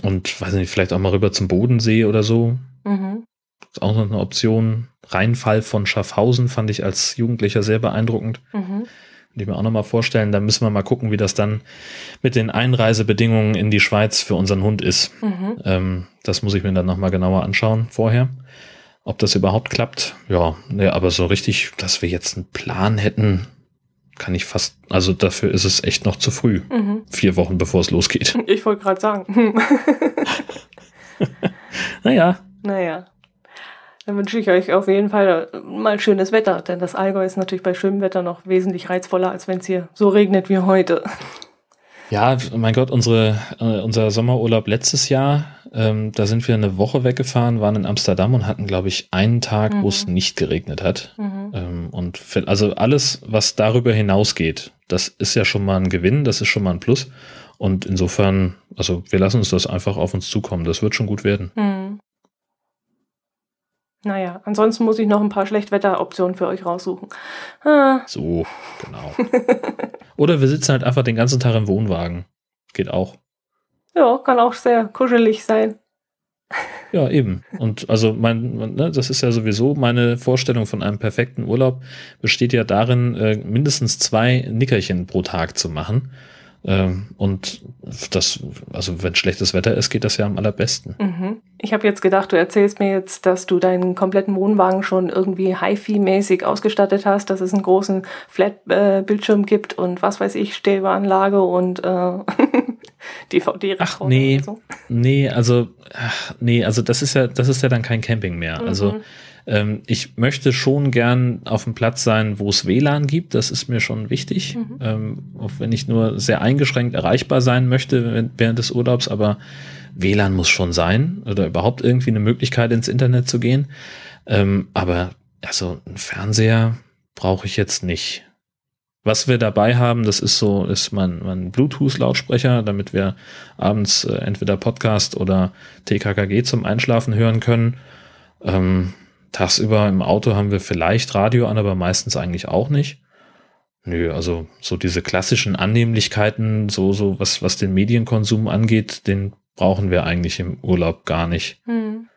und weiß nicht, vielleicht auch mal rüber zum Bodensee oder so. Mhm. Ist auch noch eine Option. Rheinfall von Schaffhausen fand ich als Jugendlicher sehr beeindruckend. Mhm die mir auch nochmal vorstellen. Da müssen wir mal gucken, wie das dann mit den Einreisebedingungen in die Schweiz für unseren Hund ist. Mhm. Ähm, das muss ich mir dann nochmal genauer anschauen vorher. Ob das überhaupt klappt, ja, nee, aber so richtig, dass wir jetzt einen Plan hätten, kann ich fast, also dafür ist es echt noch zu früh. Mhm. Vier Wochen bevor es losgeht. Ich wollte gerade sagen. [LAUGHS] naja. Naja. Dann wünsche ich euch auf jeden Fall mal schönes Wetter, denn das Allgäu ist natürlich bei schönem Wetter noch wesentlich reizvoller, als wenn es hier so regnet wie heute. Ja, mein Gott, unsere, äh, unser Sommerurlaub letztes Jahr, ähm, da sind wir eine Woche weggefahren, waren in Amsterdam und hatten, glaube ich, einen Tag, mhm. wo es nicht geregnet hat. Mhm. Ähm, und für, also alles, was darüber hinausgeht, das ist ja schon mal ein Gewinn, das ist schon mal ein Plus. Und insofern, also wir lassen uns das einfach auf uns zukommen. Das wird schon gut werden. Mhm. Naja, ansonsten muss ich noch ein paar Schlechtwetteroptionen für euch raussuchen. Ah. So, genau. [LAUGHS] Oder wir sitzen halt einfach den ganzen Tag im Wohnwagen. Geht auch. Ja, kann auch sehr kuschelig sein. Ja, eben. Und also mein, ne, das ist ja sowieso meine Vorstellung von einem perfekten Urlaub, besteht ja darin, äh, mindestens zwei Nickerchen pro Tag zu machen. Ähm, und das, also wenn schlechtes Wetter ist, geht das ja am allerbesten. Mhm. Ich habe jetzt gedacht, du erzählst mir jetzt, dass du deinen kompletten Wohnwagen schon irgendwie HiFi-mäßig ausgestattet hast, dass es einen großen Flat-Bildschirm gibt und was weiß ich, Stereoanlage und äh, [LAUGHS] DVD-Rekorder. Ach nee, so. nee, also ach, nee, also das ist ja, das ist ja dann kein Camping mehr. Also mhm. Also ähm, ich möchte schon gern auf dem Platz sein, wo es WLAN gibt. Das ist mir schon wichtig. Mhm. Ähm, auch wenn ich nur sehr eingeschränkt erreichbar sein möchte während des Urlaubs, aber WLAN muss schon sein oder überhaupt irgendwie eine Möglichkeit ins Internet zu gehen. Ähm, aber also ein Fernseher brauche ich jetzt nicht. Was wir dabei haben, das ist so, ist mein, mein Bluetooth-Lautsprecher, damit wir abends äh, entweder Podcast oder TKKG zum Einschlafen hören können. Ähm, Tagsüber im Auto haben wir vielleicht Radio an, aber meistens eigentlich auch nicht. Nö, also so diese klassischen Annehmlichkeiten, so, so was, was den Medienkonsum angeht, den brauchen wir eigentlich im Urlaub gar nicht. Hm.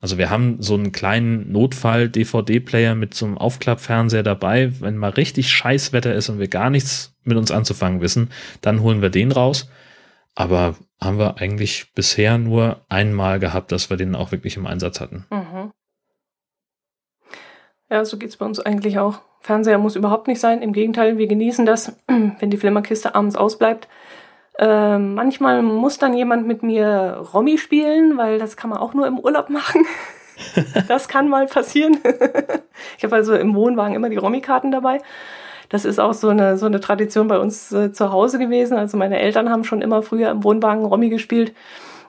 Also wir haben so einen kleinen Notfall-DVD-Player mit so einem Aufklappfernseher dabei. Wenn mal richtig Scheißwetter ist und wir gar nichts mit uns anzufangen wissen, dann holen wir den raus. Aber haben wir eigentlich bisher nur einmal gehabt, dass wir den auch wirklich im Einsatz hatten. Mhm. Ja, so geht es bei uns eigentlich auch. Fernseher muss überhaupt nicht sein. Im Gegenteil, wir genießen das, [CLEARS THROAT] wenn die Flimmerkiste abends ausbleibt. Äh, manchmal muss dann jemand mit mir Romy spielen, weil das kann man auch nur im Urlaub machen. [LAUGHS] das kann mal passieren. [LAUGHS] ich habe also im Wohnwagen immer die Romy-Karten dabei. Das ist auch so eine, so eine Tradition bei uns äh, zu Hause gewesen. Also meine Eltern haben schon immer früher im Wohnwagen Romy gespielt.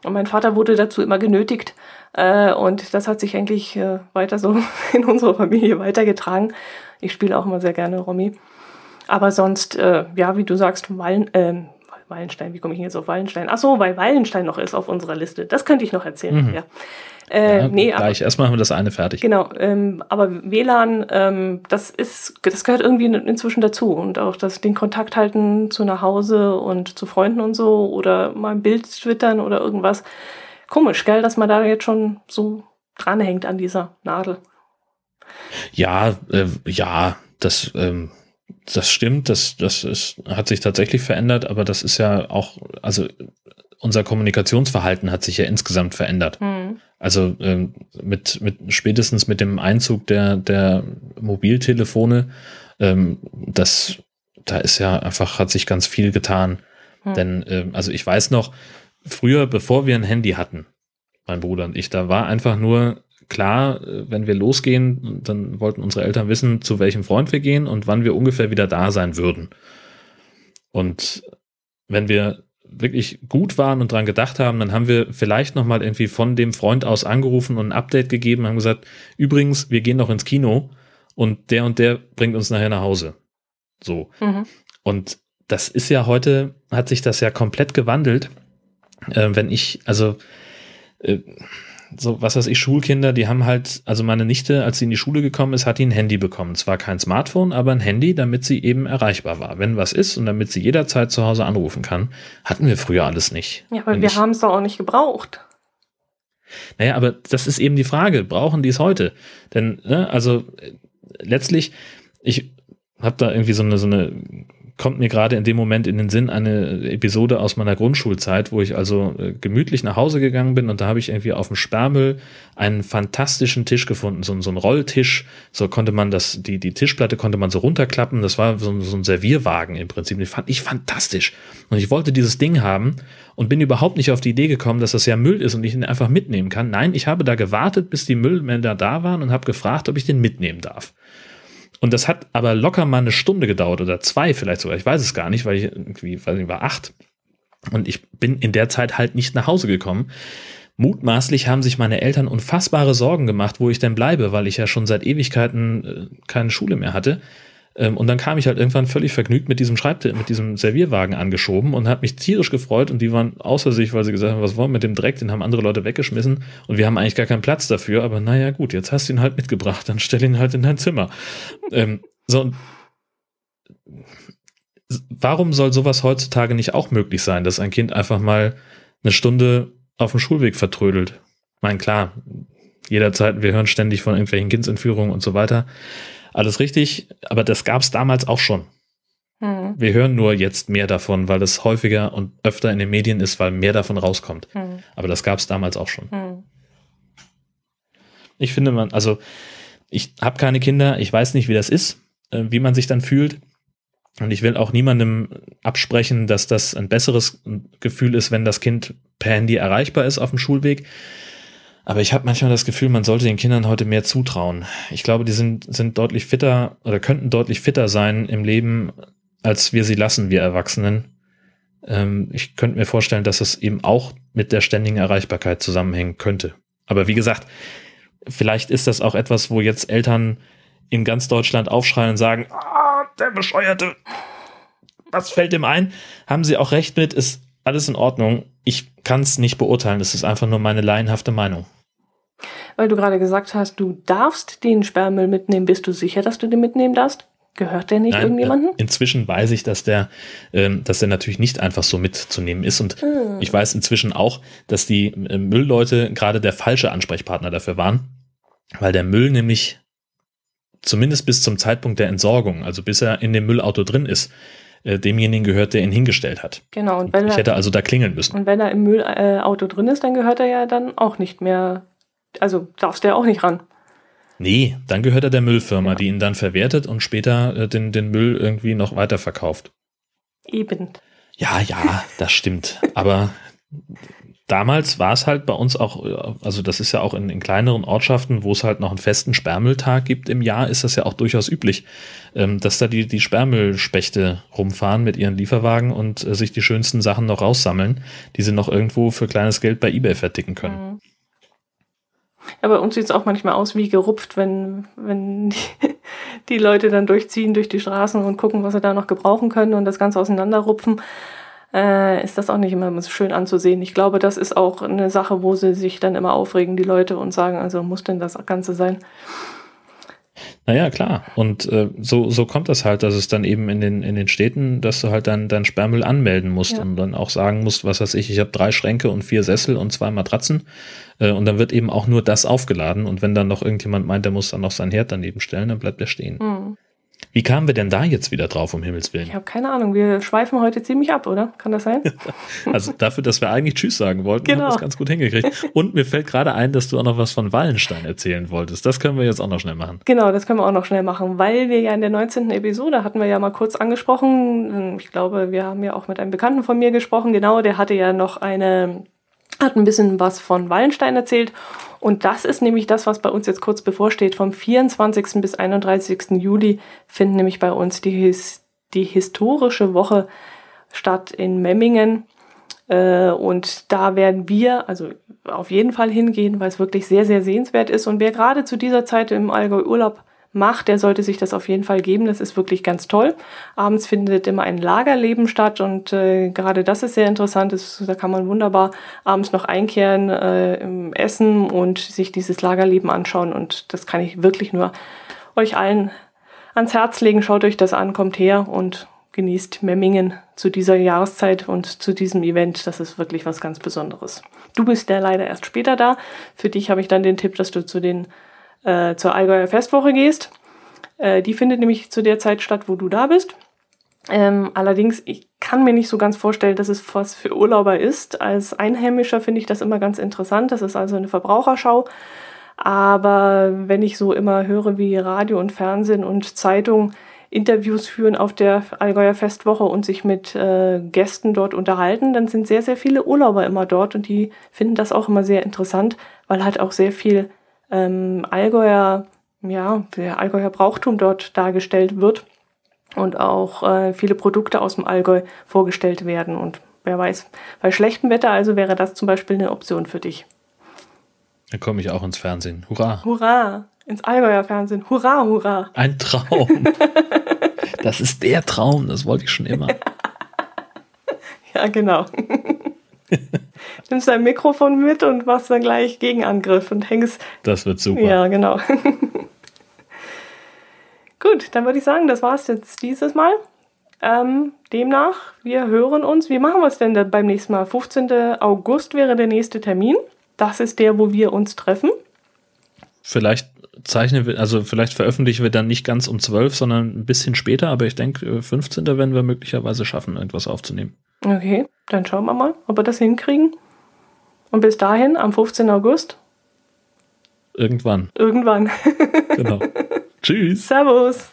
Und mein Vater wurde dazu immer genötigt. Äh, und das hat sich eigentlich äh, weiter so [LAUGHS] in unserer Familie weitergetragen. Ich spiele auch immer sehr gerne Romy. Aber sonst, äh, ja, wie du sagst, Wallen, äh, Wallenstein, wie komme ich jetzt auf Wallenstein? Ach so, weil Wallenstein noch ist auf unserer Liste. Das könnte ich noch erzählen, mhm. ja. Äh, ja, nee, gleich. Aber, Erstmal haben wir das eine fertig. Genau, ähm, aber WLAN, ähm, das ist, das gehört irgendwie inzwischen dazu und auch das, den Kontakt halten zu nach Hause und zu Freunden und so oder mal ein Bild twittern oder irgendwas. Komisch, gell, dass man da jetzt schon so dranhängt an dieser Nadel. Ja, äh, ja, das, ähm, das stimmt, das, das ist, hat sich tatsächlich verändert, aber das ist ja auch, also unser Kommunikationsverhalten hat sich ja insgesamt verändert. Mhm. Also ähm, mit, mit spätestens mit dem Einzug der, der Mobiltelefone, ähm, das, da ist ja einfach, hat sich ganz viel getan. Mhm. Denn, ähm, also ich weiß noch, früher, bevor wir ein Handy hatten, mein Bruder und ich, da war einfach nur klar, äh, wenn wir losgehen, dann wollten unsere Eltern wissen, zu welchem Freund wir gehen und wann wir ungefähr wieder da sein würden. Und wenn wir wirklich gut waren und dran gedacht haben, dann haben wir vielleicht noch mal irgendwie von dem Freund aus angerufen und ein Update gegeben, haben gesagt, übrigens, wir gehen noch ins Kino und der und der bringt uns nachher nach Hause. So. Mhm. Und das ist ja heute, hat sich das ja komplett gewandelt. Äh, wenn ich, also äh, so, was weiß ich, Schulkinder, die haben halt, also meine Nichte, als sie in die Schule gekommen ist, hat die ein Handy bekommen. Zwar kein Smartphone, aber ein Handy, damit sie eben erreichbar war. Wenn was ist und damit sie jederzeit zu Hause anrufen kann, hatten wir früher alles nicht. Ja, aber wir haben es doch auch nicht gebraucht. Naja, aber das ist eben die Frage, brauchen die es heute? Denn, ne, also letztlich, ich habe da irgendwie so eine, so eine kommt mir gerade in dem Moment in den Sinn eine Episode aus meiner Grundschulzeit, wo ich also äh, gemütlich nach Hause gegangen bin und da habe ich irgendwie auf dem Sperrmüll einen fantastischen Tisch gefunden, so, so ein Rolltisch, so konnte man das, die, die Tischplatte konnte man so runterklappen, das war so, so ein Servierwagen im Prinzip, den fand ich fantastisch und ich wollte dieses Ding haben und bin überhaupt nicht auf die Idee gekommen, dass das ja Müll ist und ich ihn einfach mitnehmen kann. Nein, ich habe da gewartet, bis die Müllmänner da waren und habe gefragt, ob ich den mitnehmen darf. Und das hat aber locker mal eine Stunde gedauert oder zwei vielleicht sogar. Ich weiß es gar nicht, weil ich irgendwie, weil ich war acht. Und ich bin in der Zeit halt nicht nach Hause gekommen. Mutmaßlich haben sich meine Eltern unfassbare Sorgen gemacht, wo ich denn bleibe, weil ich ja schon seit Ewigkeiten äh, keine Schule mehr hatte. Ähm, und dann kam ich halt irgendwann völlig vergnügt mit diesem Schreibtisch, mit diesem Servierwagen angeschoben und habe mich tierisch gefreut und die waren außer sich, weil sie gesagt haben, was wollen wir mit dem Dreck, den haben andere Leute weggeschmissen und wir haben eigentlich gar keinen Platz dafür, aber naja gut, jetzt hast du ihn halt mitgebracht, dann stell ihn halt in dein Zimmer. ähm, so, warum soll sowas heutzutage nicht auch möglich sein, dass ein Kind einfach mal eine Stunde auf dem Schulweg vertrödelt? Ich meine, klar, jederzeit, wir hören ständig von irgendwelchen Kindsentführungen und so weiter. Alles richtig, aber das gab es damals auch schon. Hm. Wir hören nur jetzt mehr davon, weil es häufiger und öfter in den Medien ist, weil mehr davon rauskommt. Hm. Aber das gab es damals auch schon. Hm. Ich finde man, also ich habe keine Kinder, ich weiß nicht, wie das ist, äh, wie man sich dann fühlt. Und ich will auch niemandem absprechen, dass das ein besseres Gefühl ist, wenn das Kind per Handy erreichbar ist auf dem Schulweg. Aber ich habe manchmal das Gefühl, man sollte den Kindern heute mehr zutrauen. Ich glaube, die sind, sind deutlich fitter oder könnten deutlich fitter sein im Leben, als wir sie lassen, wir Erwachsenen. Ähm, ich könnte mir vorstellen, dass es eben auch mit der ständigen Erreichbarkeit zusammenhängen könnte. Aber wie gesagt, vielleicht ist das auch etwas, wo jetzt Eltern in ganz Deutschland aufschreien und sagen, ah, der Bescheuerte, was fällt dem ein? Haben sie auch recht mit, ist alles in Ordnung. Ich kann es nicht beurteilen. Das ist einfach nur meine laienhafte Meinung. Weil du gerade gesagt hast, du darfst den Sperrmüll mitnehmen. Bist du sicher, dass du den mitnehmen darfst? Gehört der nicht Nein, irgendjemandem? Äh, inzwischen weiß ich, dass der, ähm, dass der natürlich nicht einfach so mitzunehmen ist. Und hm. ich weiß inzwischen auch, dass die äh, Müllleute gerade der falsche Ansprechpartner dafür waren, weil der Müll nämlich zumindest bis zum Zeitpunkt der Entsorgung, also bis er in dem Müllauto drin ist, äh, demjenigen gehört, der ihn hingestellt hat. Genau. Und wenn ich er, hätte also da klingeln müssen. Und wenn er im Müllauto drin ist, dann gehört er ja dann auch nicht mehr, also darfst du ja auch nicht ran. Nee, dann gehört er der Müllfirma, ja. die ihn dann verwertet und später äh, den, den Müll irgendwie noch weiterverkauft. Eben. Ja, ja, das stimmt. Aber damals war es halt bei uns auch, also das ist ja auch in, in, kleineren Ortschaften, wo es halt noch einen festen Sperrmülltag gibt im Jahr, ist das ja auch durchaus üblich, ähm, dass da die, die Sperrmüllspechte rumfahren mit ihren Lieferwagen und äh, sich die schönsten Sachen noch raussammeln, die sie noch irgendwo für kleines Geld bei eBay verticken können. Mhm. Ja, bei uns sieht es auch manchmal aus wie gerupft, wenn, wenn die, [LAUGHS] die Leute dann durchziehen durch die Straßen und gucken, was sie da noch gebrauchen können und das Ganze auseinanderrupfen äh, ist das auch nicht immer so schön anzusehen. Ich glaube, das ist auch eine Sache, wo sie sich dann immer aufregen, die Leute, und sagen, also muss denn das Ganze sein? Naja, klar. Und äh, so, so kommt das halt, dass es dann eben in den, in den Städten, dass du halt dann dein Sperrmüll anmelden musst ja. und dann auch sagen musst, was weiß ich, ich habe drei Schränke und vier Sessel und zwei Matratzen. Äh, und dann wird eben auch nur das aufgeladen. Und wenn dann noch irgendjemand meint, der muss dann noch sein Herd daneben stellen, dann bleibt er stehen. Mhm. Wie kamen wir denn da jetzt wieder drauf, um Himmels Willen? Ich habe keine Ahnung. Wir schweifen heute ziemlich ab, oder? Kann das sein? [LAUGHS] also dafür, dass wir eigentlich Tschüss sagen wollten, genau. haben wir es ganz gut hingekriegt. Und mir fällt gerade ein, dass du auch noch was von Wallenstein erzählen wolltest. Das können wir jetzt auch noch schnell machen. Genau, das können wir auch noch schnell machen, weil wir ja in der 19. Episode hatten wir ja mal kurz angesprochen. Ich glaube, wir haben ja auch mit einem Bekannten von mir gesprochen. Genau, der hatte ja noch eine hat ein bisschen was von Wallenstein erzählt. Und das ist nämlich das, was bei uns jetzt kurz bevorsteht. Vom 24. bis 31. Juli findet nämlich bei uns die, His die historische Woche statt in Memmingen. Äh, und da werden wir also auf jeden Fall hingehen, weil es wirklich sehr, sehr sehenswert ist. Und wer gerade zu dieser Zeit im Allgäu Urlaub macht, der sollte sich das auf jeden Fall geben. Das ist wirklich ganz toll. Abends findet immer ein Lagerleben statt und äh, gerade das ist sehr interessant. Das, da kann man wunderbar abends noch einkehren, äh, Essen und sich dieses Lagerleben anschauen. Und das kann ich wirklich nur euch allen ans Herz legen. Schaut euch das an, kommt her und genießt Memmingen zu dieser Jahreszeit und zu diesem Event. Das ist wirklich was ganz Besonderes. Du bist ja leider erst später da. Für dich habe ich dann den Tipp, dass du zu den äh, zur Allgäuer Festwoche gehst. Äh, die findet nämlich zu der Zeit statt, wo du da bist. Ähm, allerdings, ich kann mir nicht so ganz vorstellen, dass es was für Urlauber ist. Als Einheimischer finde ich das immer ganz interessant. Das ist also eine Verbraucherschau. Aber wenn ich so immer höre, wie Radio und Fernsehen und Zeitung Interviews führen auf der Allgäuer Festwoche und sich mit äh, Gästen dort unterhalten, dann sind sehr, sehr viele Urlauber immer dort und die finden das auch immer sehr interessant, weil halt auch sehr viel ähm, Allgäuer, ja, der Allgäuer Brauchtum dort dargestellt wird und auch äh, viele Produkte aus dem Allgäu vorgestellt werden. Und wer weiß, bei schlechtem Wetter also wäre das zum Beispiel eine Option für dich. Dann komme ich auch ins Fernsehen. Hurra! Hurra! Ins Allgäuer Fernsehen. Hurra, hurra! Ein Traum! [LAUGHS] das ist der Traum, das wollte ich schon immer. [LAUGHS] ja, genau. [LAUGHS] Nimmst dein Mikrofon mit und machst dann gleich Gegenangriff und hängst. Das wird super. Ja, genau. [LAUGHS] Gut, dann würde ich sagen, das war es jetzt dieses Mal. Ähm, demnach, wir hören uns. Wie machen wir es denn beim nächsten Mal? 15. August wäre der nächste Termin. Das ist der, wo wir uns treffen. Vielleicht zeichnen wir, also vielleicht veröffentlichen wir dann nicht ganz um 12, sondern ein bisschen später, aber ich denke, 15. Äh, werden wir möglicherweise schaffen, irgendwas aufzunehmen. Okay, dann schauen wir mal, ob wir das hinkriegen. Und bis dahin, am 15. August. Irgendwann. Irgendwann. genau. [LAUGHS] Tschüss. Servus.